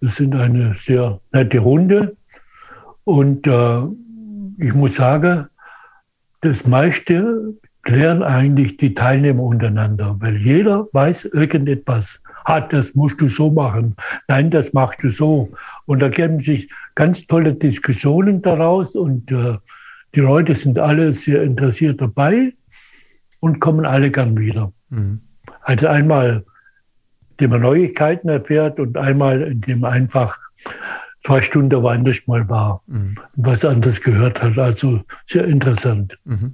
Das sind eine sehr nette Runde. Und äh, ich muss sagen, das meiste klären eigentlich die Teilnehmer untereinander, weil jeder weiß irgendetwas. Hat, das musst du so machen. Nein, das machst du so. Und da geben sich ganz tolle Diskussionen daraus und äh, die Leute sind alle sehr interessiert dabei und kommen alle gern wieder. Mhm. Also einmal, indem man Neuigkeiten erfährt und einmal, indem man einfach zwei Stunden woanders mal war mhm. und was anderes gehört hat. Also sehr interessant. Mhm.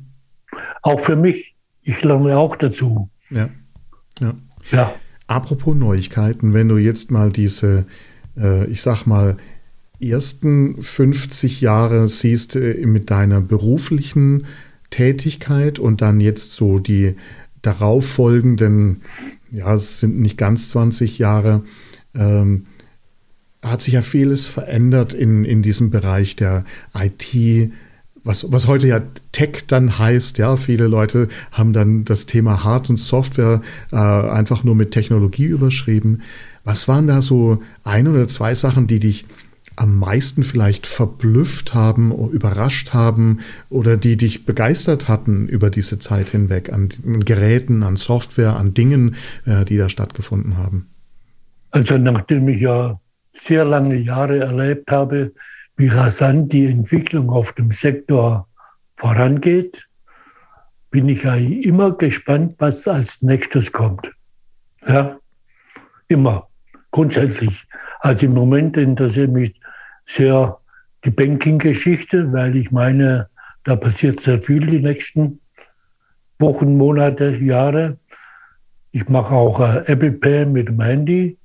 Auch für mich. Ich lerne auch dazu.
Ja. ja. ja. Apropos Neuigkeiten, wenn du jetzt mal diese, äh, ich sag mal, ersten 50 Jahre siehst äh, mit deiner beruflichen Tätigkeit und dann jetzt so die darauffolgenden, ja, es sind nicht ganz 20 Jahre, ähm, hat sich ja vieles verändert in, in diesem Bereich der IT, was, was heute ja Tech dann heißt, ja, viele Leute haben dann das Thema Hard- und Software äh, einfach nur mit Technologie überschrieben. Was waren da so ein oder zwei Sachen, die dich am meisten vielleicht verblüfft haben, überrascht haben oder die dich begeistert hatten über diese Zeit hinweg an Geräten, an Software, an Dingen, äh, die da stattgefunden haben?
Also nachdem ich ja sehr lange Jahre erlebt habe, wie rasant die Entwicklung auf dem Sektor vorangeht, bin ich eigentlich immer gespannt, was als nächstes kommt. Ja, immer, grundsätzlich. Also im Moment interessiert mich sehr die Banking-Geschichte, weil ich meine, da passiert sehr viel die nächsten Wochen, Monate, Jahre. Ich mache auch äh, Apple Pay mit dem Handy.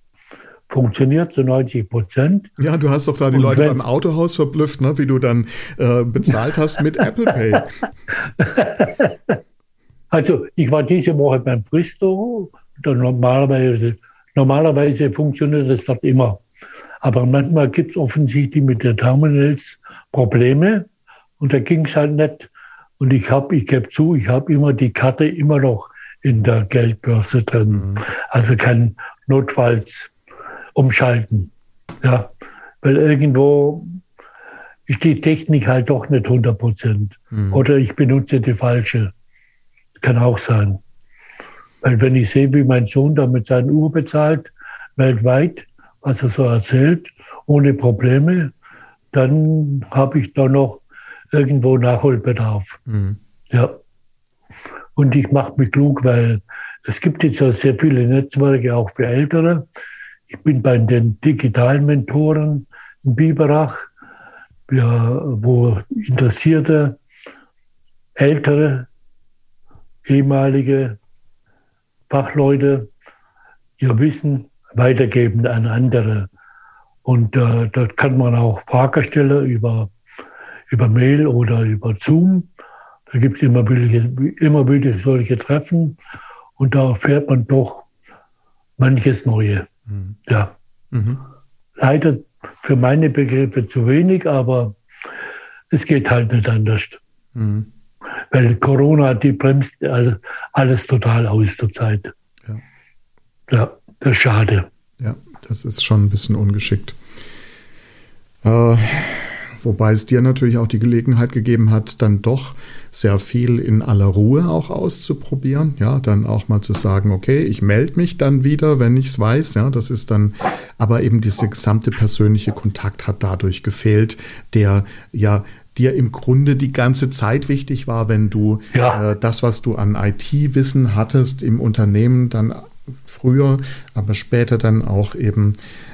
Funktioniert zu 90 Prozent.
Ja, du hast doch da die Und Leute beim Autohaus verblüfft, ne? wie du dann äh, bezahlt hast mit Apple Pay. <laughs>
Also ich war diese Woche beim Fristo. Normalerweise, normalerweise funktioniert das dort immer. Aber manchmal gibt es offensichtlich mit den Terminals Probleme. Und da ging es halt nicht. Und ich habe, ich gebe zu, ich habe immer die Karte immer noch in der Geldbörse drin. Mhm. Also kann notfalls umschalten. Ja, weil irgendwo ist die Technik halt doch nicht 100 Prozent. Mhm. Oder ich benutze die falsche. Kann auch sein. Weil wenn ich sehe, wie mein Sohn da mit seinen Uhr bezahlt, weltweit, was er so erzählt, ohne Probleme, dann habe ich da noch irgendwo Nachholbedarf. Mhm. Ja. Und ich mache mich klug, weil es gibt jetzt ja sehr viele Netzwerke auch für Ältere. Ich bin bei den digitalen Mentoren in Biberach, wo interessierte ältere ehemalige Fachleute ihr Wissen weitergeben an andere. Und äh, dort kann man auch Fragen stellen über, über Mail oder über Zoom. Da gibt es immer wieder, immer wieder solche Treffen und da erfährt man doch manches Neue. Mhm. Ja. Mhm. Leider für meine Begriffe zu wenig, aber es geht halt nicht anders. Mhm. Weil Corona, die bremst alles, total aus der Zeit. Ja. ja, das ist schade.
Ja, das ist schon ein bisschen ungeschickt. Äh, wobei es dir natürlich auch die Gelegenheit gegeben hat, dann doch sehr viel in aller Ruhe auch auszuprobieren. Ja, dann auch mal zu sagen, okay, ich melde mich dann wieder, wenn ich es weiß. Ja, das ist dann, aber eben dieser gesamte persönliche Kontakt hat dadurch gefehlt, der ja dir im Grunde die ganze Zeit wichtig war, wenn du ja. äh, das, was du an IT-Wissen hattest im Unternehmen, dann früher, aber später dann auch eben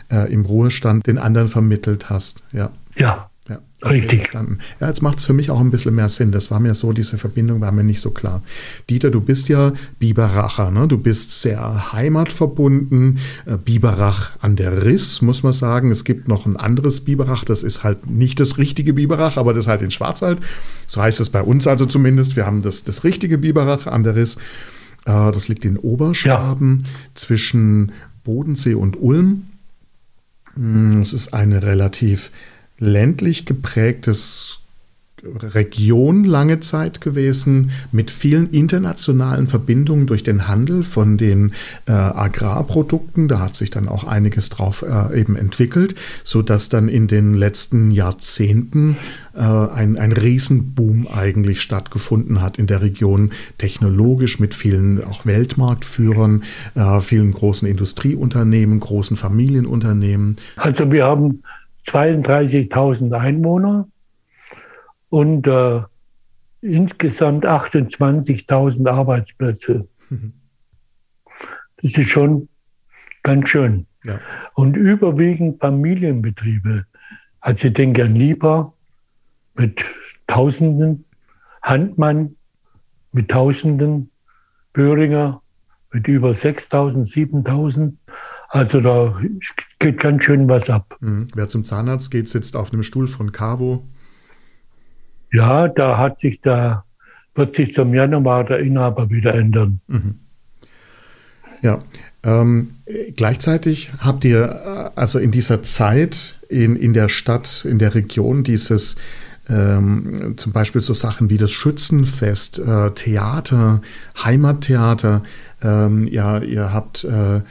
äh, im Ruhestand den anderen vermittelt hast. Ja.
Ja. Ja, Richtig.
Verstanden. Ja, jetzt macht es für mich auch ein bisschen mehr Sinn. Das war mir so, diese Verbindung war mir nicht so klar. Dieter, du bist ja Biberacher, ne? Du bist sehr heimatverbunden. Äh, Biberach an der Riss, muss man sagen. Es gibt noch ein anderes Biberach, das ist halt nicht das richtige Biberach, aber das ist halt in Schwarzwald. So heißt es bei uns also zumindest. Wir haben das, das richtige Biberach an der Riss. Äh, das liegt in Oberschwaben ja. zwischen Bodensee und Ulm. Hm, es ist eine relativ ländlich geprägtes Region lange Zeit gewesen, mit vielen internationalen Verbindungen durch den Handel von den äh, Agrarprodukten. Da hat sich dann auch einiges drauf äh, eben entwickelt, so dass dann in den letzten Jahrzehnten äh, ein, ein Riesenboom eigentlich stattgefunden hat in der Region, technologisch mit vielen auch Weltmarktführern, äh, vielen großen Industrieunternehmen, großen Familienunternehmen.
Also wir haben 32.000 Einwohner und äh, insgesamt 28.000 Arbeitsplätze. Mhm. Das ist schon ganz schön. Ja. Und überwiegend Familienbetriebe. Also ich denke an Lieber mit Tausenden, Handmann mit Tausenden, Böhringer mit über 6.000, 7.000. Also da geht ganz schön was ab.
Mhm. Wer zum Zahnarzt geht, sitzt auf einem Stuhl von Cavo.
Ja, da hat sich da, wird sich zum Januar der Inhaber wieder ändern. Mhm.
Ja, ähm, gleichzeitig habt ihr äh, also in dieser Zeit in, in der Stadt, in der Region dieses ähm, zum Beispiel so Sachen wie das Schützenfest, äh, Theater, Heimattheater. Ähm, ja, ihr habt äh,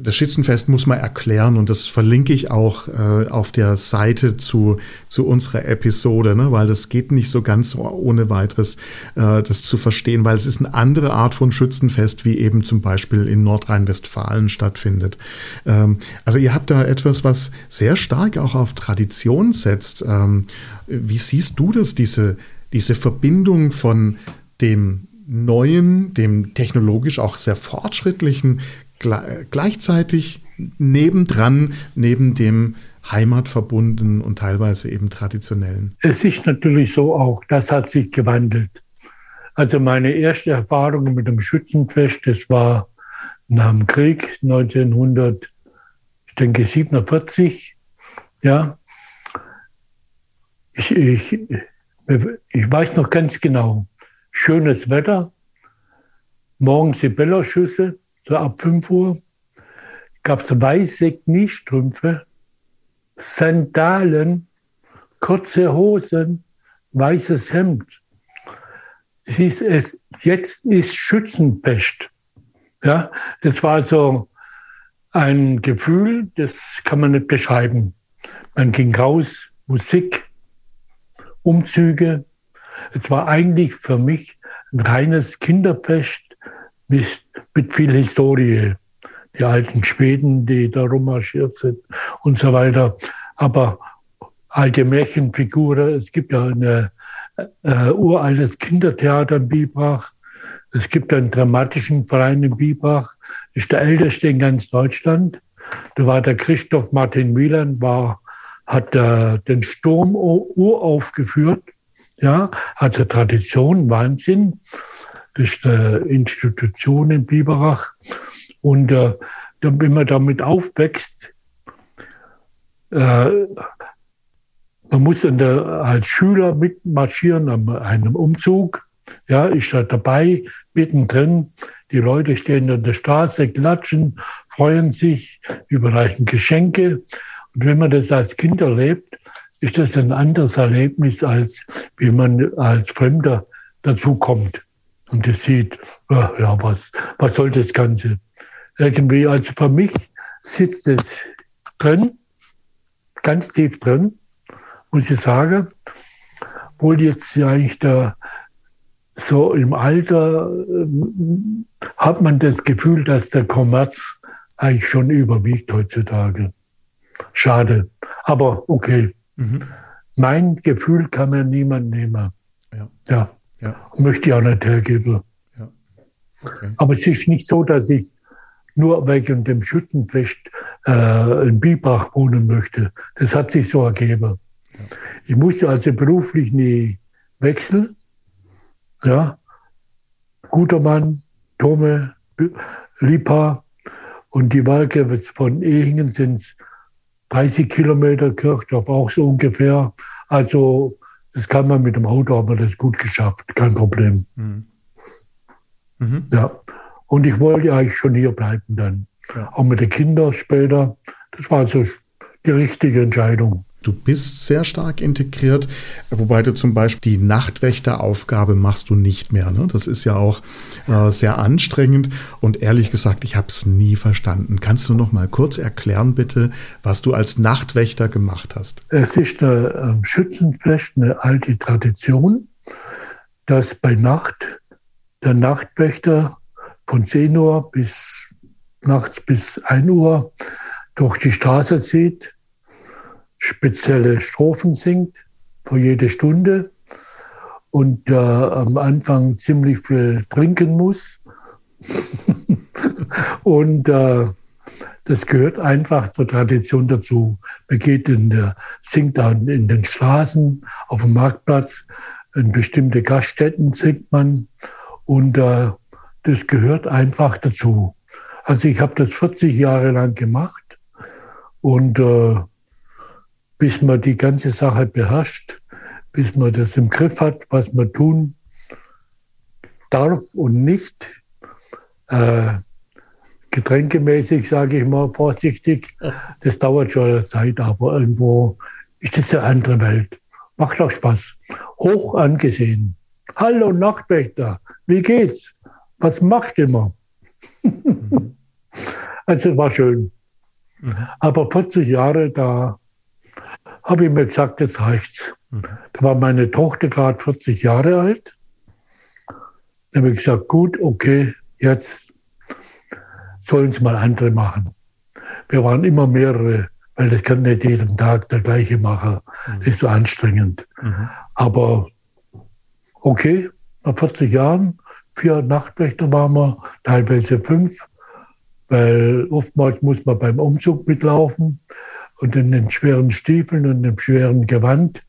das Schützenfest muss man erklären und das verlinke ich auch äh, auf der Seite zu, zu unserer Episode, ne? weil das geht nicht so ganz ohne weiteres, äh, das zu verstehen, weil es ist eine andere Art von Schützenfest, wie eben zum Beispiel in Nordrhein-Westfalen stattfindet. Ähm, also ihr habt da etwas, was sehr stark auch auf Tradition setzt. Ähm, wie siehst du das, diese, diese Verbindung von dem neuen, dem technologisch auch sehr fortschrittlichen, gleichzeitig nebendran, neben dem heimatverbundenen und teilweise eben traditionellen?
Es ist natürlich so auch, das hat sich gewandelt. Also meine erste Erfahrung mit dem Schützenfest, das war nach dem Krieg 1900, ich denke 47, ja. Ich, ich, ich weiß noch ganz genau, schönes Wetter, morgens die Bellerschüsse, so ab 5 Uhr, gab es weiße Kniestrümpfe, Sandalen, kurze Hosen, weißes Hemd. Hieß es, jetzt ist Schützenpest. Ja, das war so ein Gefühl, das kann man nicht beschreiben. Man ging raus, Musik, Umzüge. Es war eigentlich für mich ein reines Kinderfest mit, mit viel Historie die alten Schweden, die da rummarschiert sind und so weiter. Aber alte Märchenfiguren, es gibt ja ein äh, uraltes Kindertheater in Bibrach, es gibt einen dramatischen Verein in Bibrach, ist der älteste in ganz Deutschland. Da war der Christoph Martin Wieland, war, hat äh, den Sturm uraufgeführt. Ja, also Tradition, Wahnsinn. Das ist eine Institution in Biberach. Und äh, wenn man damit aufwächst, äh, man muss der, als Schüler mitmarschieren an einem Umzug. Ja, ist da dabei, mittendrin. Die Leute stehen an der Straße, klatschen, freuen sich, überreichen Geschenke. Und wenn man das als Kind erlebt, ist das ein anderes Erlebnis, als wie man als Fremder dazukommt und das sieht, ja, was, was soll das Ganze? irgendwie, also für mich sitzt es drin, ganz tief drin, muss ich sagen. Wohl jetzt eigentlich da so im Alter äh, hat man das Gefühl, dass der Kommerz eigentlich schon überwiegt heutzutage. Schade. Aber okay. Mhm. Mein Gefühl kann mir niemand nehmen. Ja. ja. Ja. Möchte ich auch nicht hergeben. Ja. Okay. Aber es ist nicht so, dass ich nur wegen dem Schützenfest äh, in Biebach wohnen möchte. Das hat sich so ergeben. Ja. Ich musste also beruflich nie wechseln. Ja. Guter Mann, Tome, Lipa und die Werke von Ehingen sind 30 Kilometer, Kirchdorf auch so ungefähr. Also das kann man mit dem Auto, aber das gut geschafft, kein Problem. Mhm. Mhm. Ja. Und ich wollte eigentlich schon hier bleiben dann. Ja. Auch mit den Kindern später. Das war so die richtige Entscheidung.
Du bist sehr stark integriert, wobei du zum Beispiel die Nachtwächteraufgabe machst du nicht mehr. Ne? Das ist ja auch äh, sehr anstrengend und ehrlich gesagt, ich habe es nie verstanden. Kannst du noch mal kurz erklären, bitte, was du als Nachtwächter gemacht hast?
Es ist äh, Schützenfest, eine alte Tradition, dass bei Nacht der Nachtwächter von 10 Uhr bis nachts bis 1 Uhr durch die Straße zieht, spezielle Strophen singt für jede Stunde und äh, am Anfang ziemlich viel trinken muss. <laughs> und äh, das gehört einfach zur Tradition dazu. Man geht in der, singt dann in den Straßen, auf dem Marktplatz, in bestimmte Gaststätten singt man und äh, das gehört einfach dazu. Also ich habe das 40 Jahre lang gemacht und äh, bis man die ganze Sache beherrscht, bis man das im Griff hat, was man tun darf und nicht, äh, getränkemäßig, sage ich mal vorsichtig, <laughs> das dauert schon eine Zeit, aber irgendwo ist das eine andere Welt. Macht auch Spaß. Hoch angesehen. Hallo Nachtwächter, wie geht's? was machst du immer? <laughs> Also war schön. Mhm. Aber 40 Jahre, da habe ich mir gesagt, jetzt reicht's. Mhm. Da war meine Tochter gerade 40 Jahre alt. Da habe ich gesagt, gut, okay, jetzt sollen es mal andere machen. Wir waren immer mehrere, weil das kann nicht jeden Tag der gleiche machen. Mhm. Das ist so anstrengend. Mhm. Aber okay, nach 40 Jahren vier Nachtwächter waren wir, teilweise fünf, weil oftmals muss man beim Umzug mitlaufen und in den schweren Stiefeln und dem schweren Gewand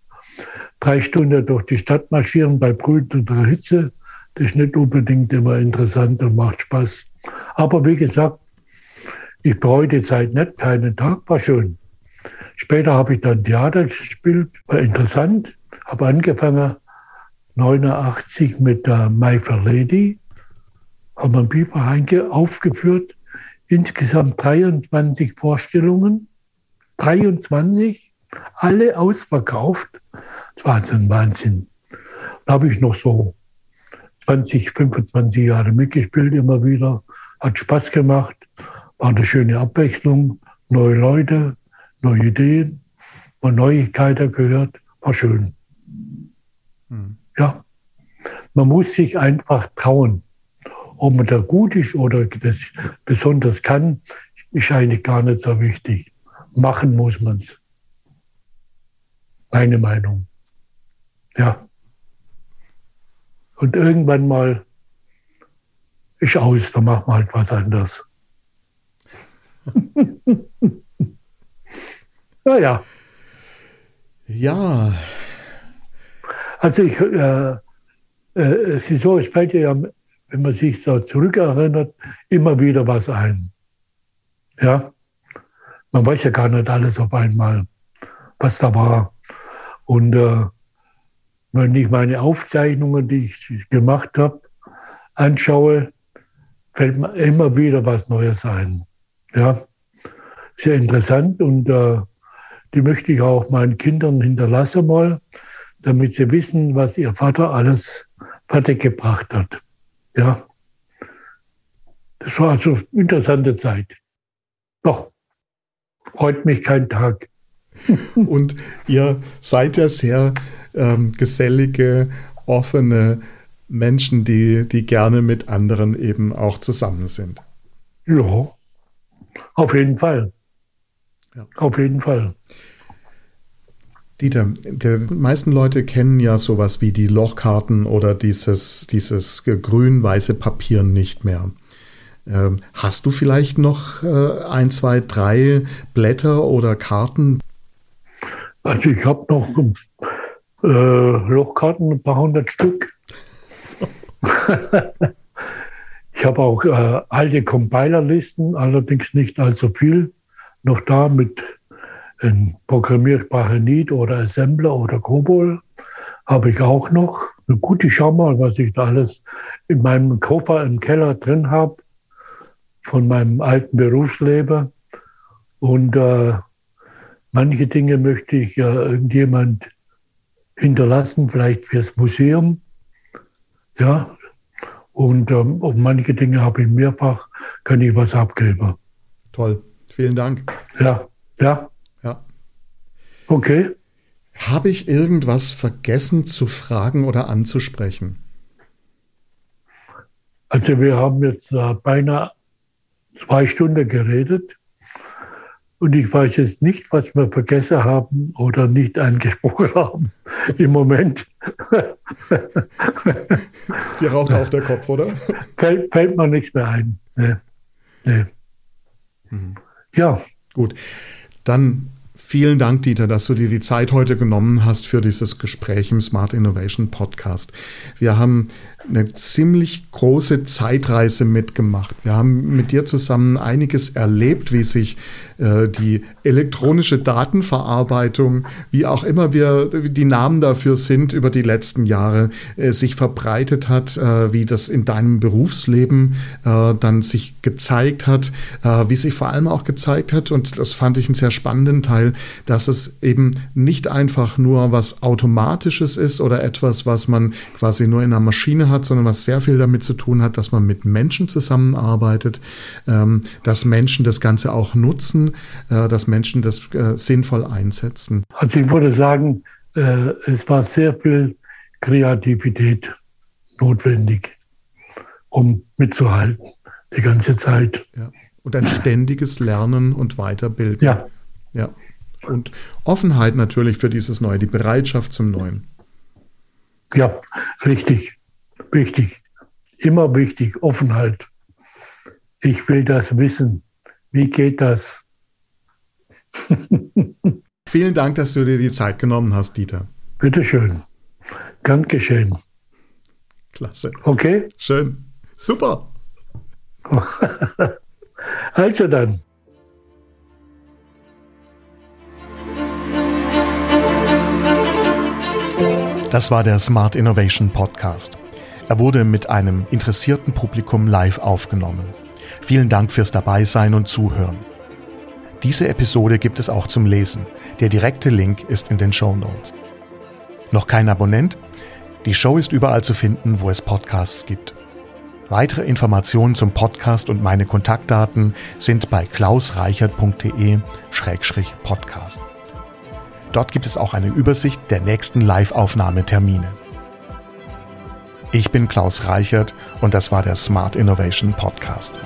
drei Stunden durch die Stadt marschieren bei brütender Hitze. Das ist nicht unbedingt immer interessant und macht Spaß. Aber wie gesagt, ich bereue die Zeit nicht, keinen Tag, war schön. Später habe ich dann Theater gespielt, war interessant, habe angefangen 89 mit der My Fair Lady, haben wir ein Biberverein aufgeführt, insgesamt 23 Vorstellungen, 23, alle ausverkauft. Das war also ein Wahnsinn. Da habe ich noch so 20, 25 Jahre mitgespielt, immer wieder. Hat Spaß gemacht, war eine schöne Abwechslung, neue Leute, neue Ideen, mal Neuigkeiten gehört, war schön. Hm. Ja, man muss sich einfach trauen. Ob man da gut ist oder das besonders kann, ist eigentlich gar nicht so wichtig. Machen muss man es. Meine Meinung. Ja. Und irgendwann mal ist aus, dann machen wir halt was anderes. <laughs> naja.
Ja.
Also ich, äh, äh, es ist so, es fällt ja, wenn man sich so zurückerinnert, immer wieder was ein. Ja. Man weiß ja gar nicht alles auf einmal, was da war. Und äh, wenn ich meine Aufzeichnungen, die ich gemacht habe, anschaue, fällt mir immer wieder was Neues ein. Ja, sehr interessant und äh, die möchte ich auch meinen Kindern hinterlassen mal, damit sie wissen, was ihr Vater alles fertig gebracht hat. Ja, das war also eine interessante Zeit. Doch, freut mich kein Tag. <laughs>
und ihr seid ja sehr ähm, gesellige, offene Menschen, die, die gerne mit anderen eben auch zusammen sind.
Ja, auf jeden Fall. Ja. Auf jeden Fall.
Dieter, die meisten Leute kennen ja sowas wie die Lochkarten oder dieses, dieses grün-weiße Papier nicht mehr. Ähm, hast du vielleicht noch äh, ein, zwei, drei Blätter oder Karten?
Also ich habe noch äh, Lochkarten, ein paar hundert Stück. <laughs> ich habe auch äh, alte Compilerlisten, allerdings nicht allzu viel, noch da mit in Programmiersprache NIT oder Assembler oder COBOL habe ich auch noch. Gut, ich schau mal, was ich da alles in meinem Koffer im Keller drin habe von meinem alten Berufsleben. Und äh, manche Dinge möchte ich ja irgendjemand hinterlassen, vielleicht fürs Museum. Ja, und ähm, auf manche Dinge habe ich mehrfach, kann ich was abgeben.
Toll, vielen Dank.
Ja, ja.
Ja.
Okay.
Habe ich irgendwas vergessen zu fragen oder anzusprechen?
Also wir haben jetzt äh, beinahe zwei Stunden geredet. Und ich weiß jetzt nicht, was wir vergessen haben oder nicht angesprochen haben <laughs> im Moment. <laughs>
Dir raucht auch der Kopf, oder?
Fällt, fällt mir nichts mehr ein. Nee. Nee. Mhm. Ja.
Gut. Dann Vielen Dank, Dieter, dass du dir die Zeit heute genommen hast für dieses Gespräch im Smart Innovation Podcast. Wir haben eine ziemlich große Zeitreise mitgemacht. Wir haben mit dir zusammen einiges erlebt, wie sich äh, die elektronische Datenverarbeitung, wie auch immer wir die Namen dafür sind, über die letzten Jahre äh, sich verbreitet hat, äh, wie das in deinem Berufsleben äh, dann sich gezeigt hat, äh, wie sich vor allem auch gezeigt hat, und das fand ich einen sehr spannenden Teil, dass es eben nicht einfach nur was Automatisches ist oder etwas, was man quasi nur in einer Maschine hat, sondern was sehr viel damit zu tun hat, dass man mit Menschen zusammenarbeitet, ähm, dass Menschen das Ganze auch nutzen, äh, dass Menschen das äh, sinnvoll einsetzen.
Also ich würde sagen, äh, es war sehr viel Kreativität notwendig, um mitzuhalten, die ganze Zeit.
Ja. Und ein ständiges Lernen und Weiterbilden.
Ja.
Ja. Und Offenheit natürlich für dieses Neue, die Bereitschaft zum Neuen.
Ja, richtig, wichtig. immer wichtig, Offenheit. Ich will das wissen. Wie geht das? <laughs>
Vielen Dank, dass du dir die Zeit genommen hast, Dieter.
Bitteschön. Gern geschehen.
Klasse.
Okay?
Schön. Super. <laughs>
also dann.
Das war der Smart Innovation Podcast. Er wurde mit einem interessierten Publikum live aufgenommen. Vielen Dank fürs Dabeisein und Zuhören. Diese Episode gibt es auch zum Lesen. Der direkte Link ist in den Show Notes. Noch kein Abonnent? Die Show ist überall zu finden, wo es Podcasts gibt. Weitere Informationen zum Podcast und meine Kontaktdaten sind bei klausreichert.de-podcast. Dort gibt es auch eine Übersicht der nächsten Live-Aufnahmetermine. Ich bin Klaus Reichert und das war der Smart Innovation Podcast.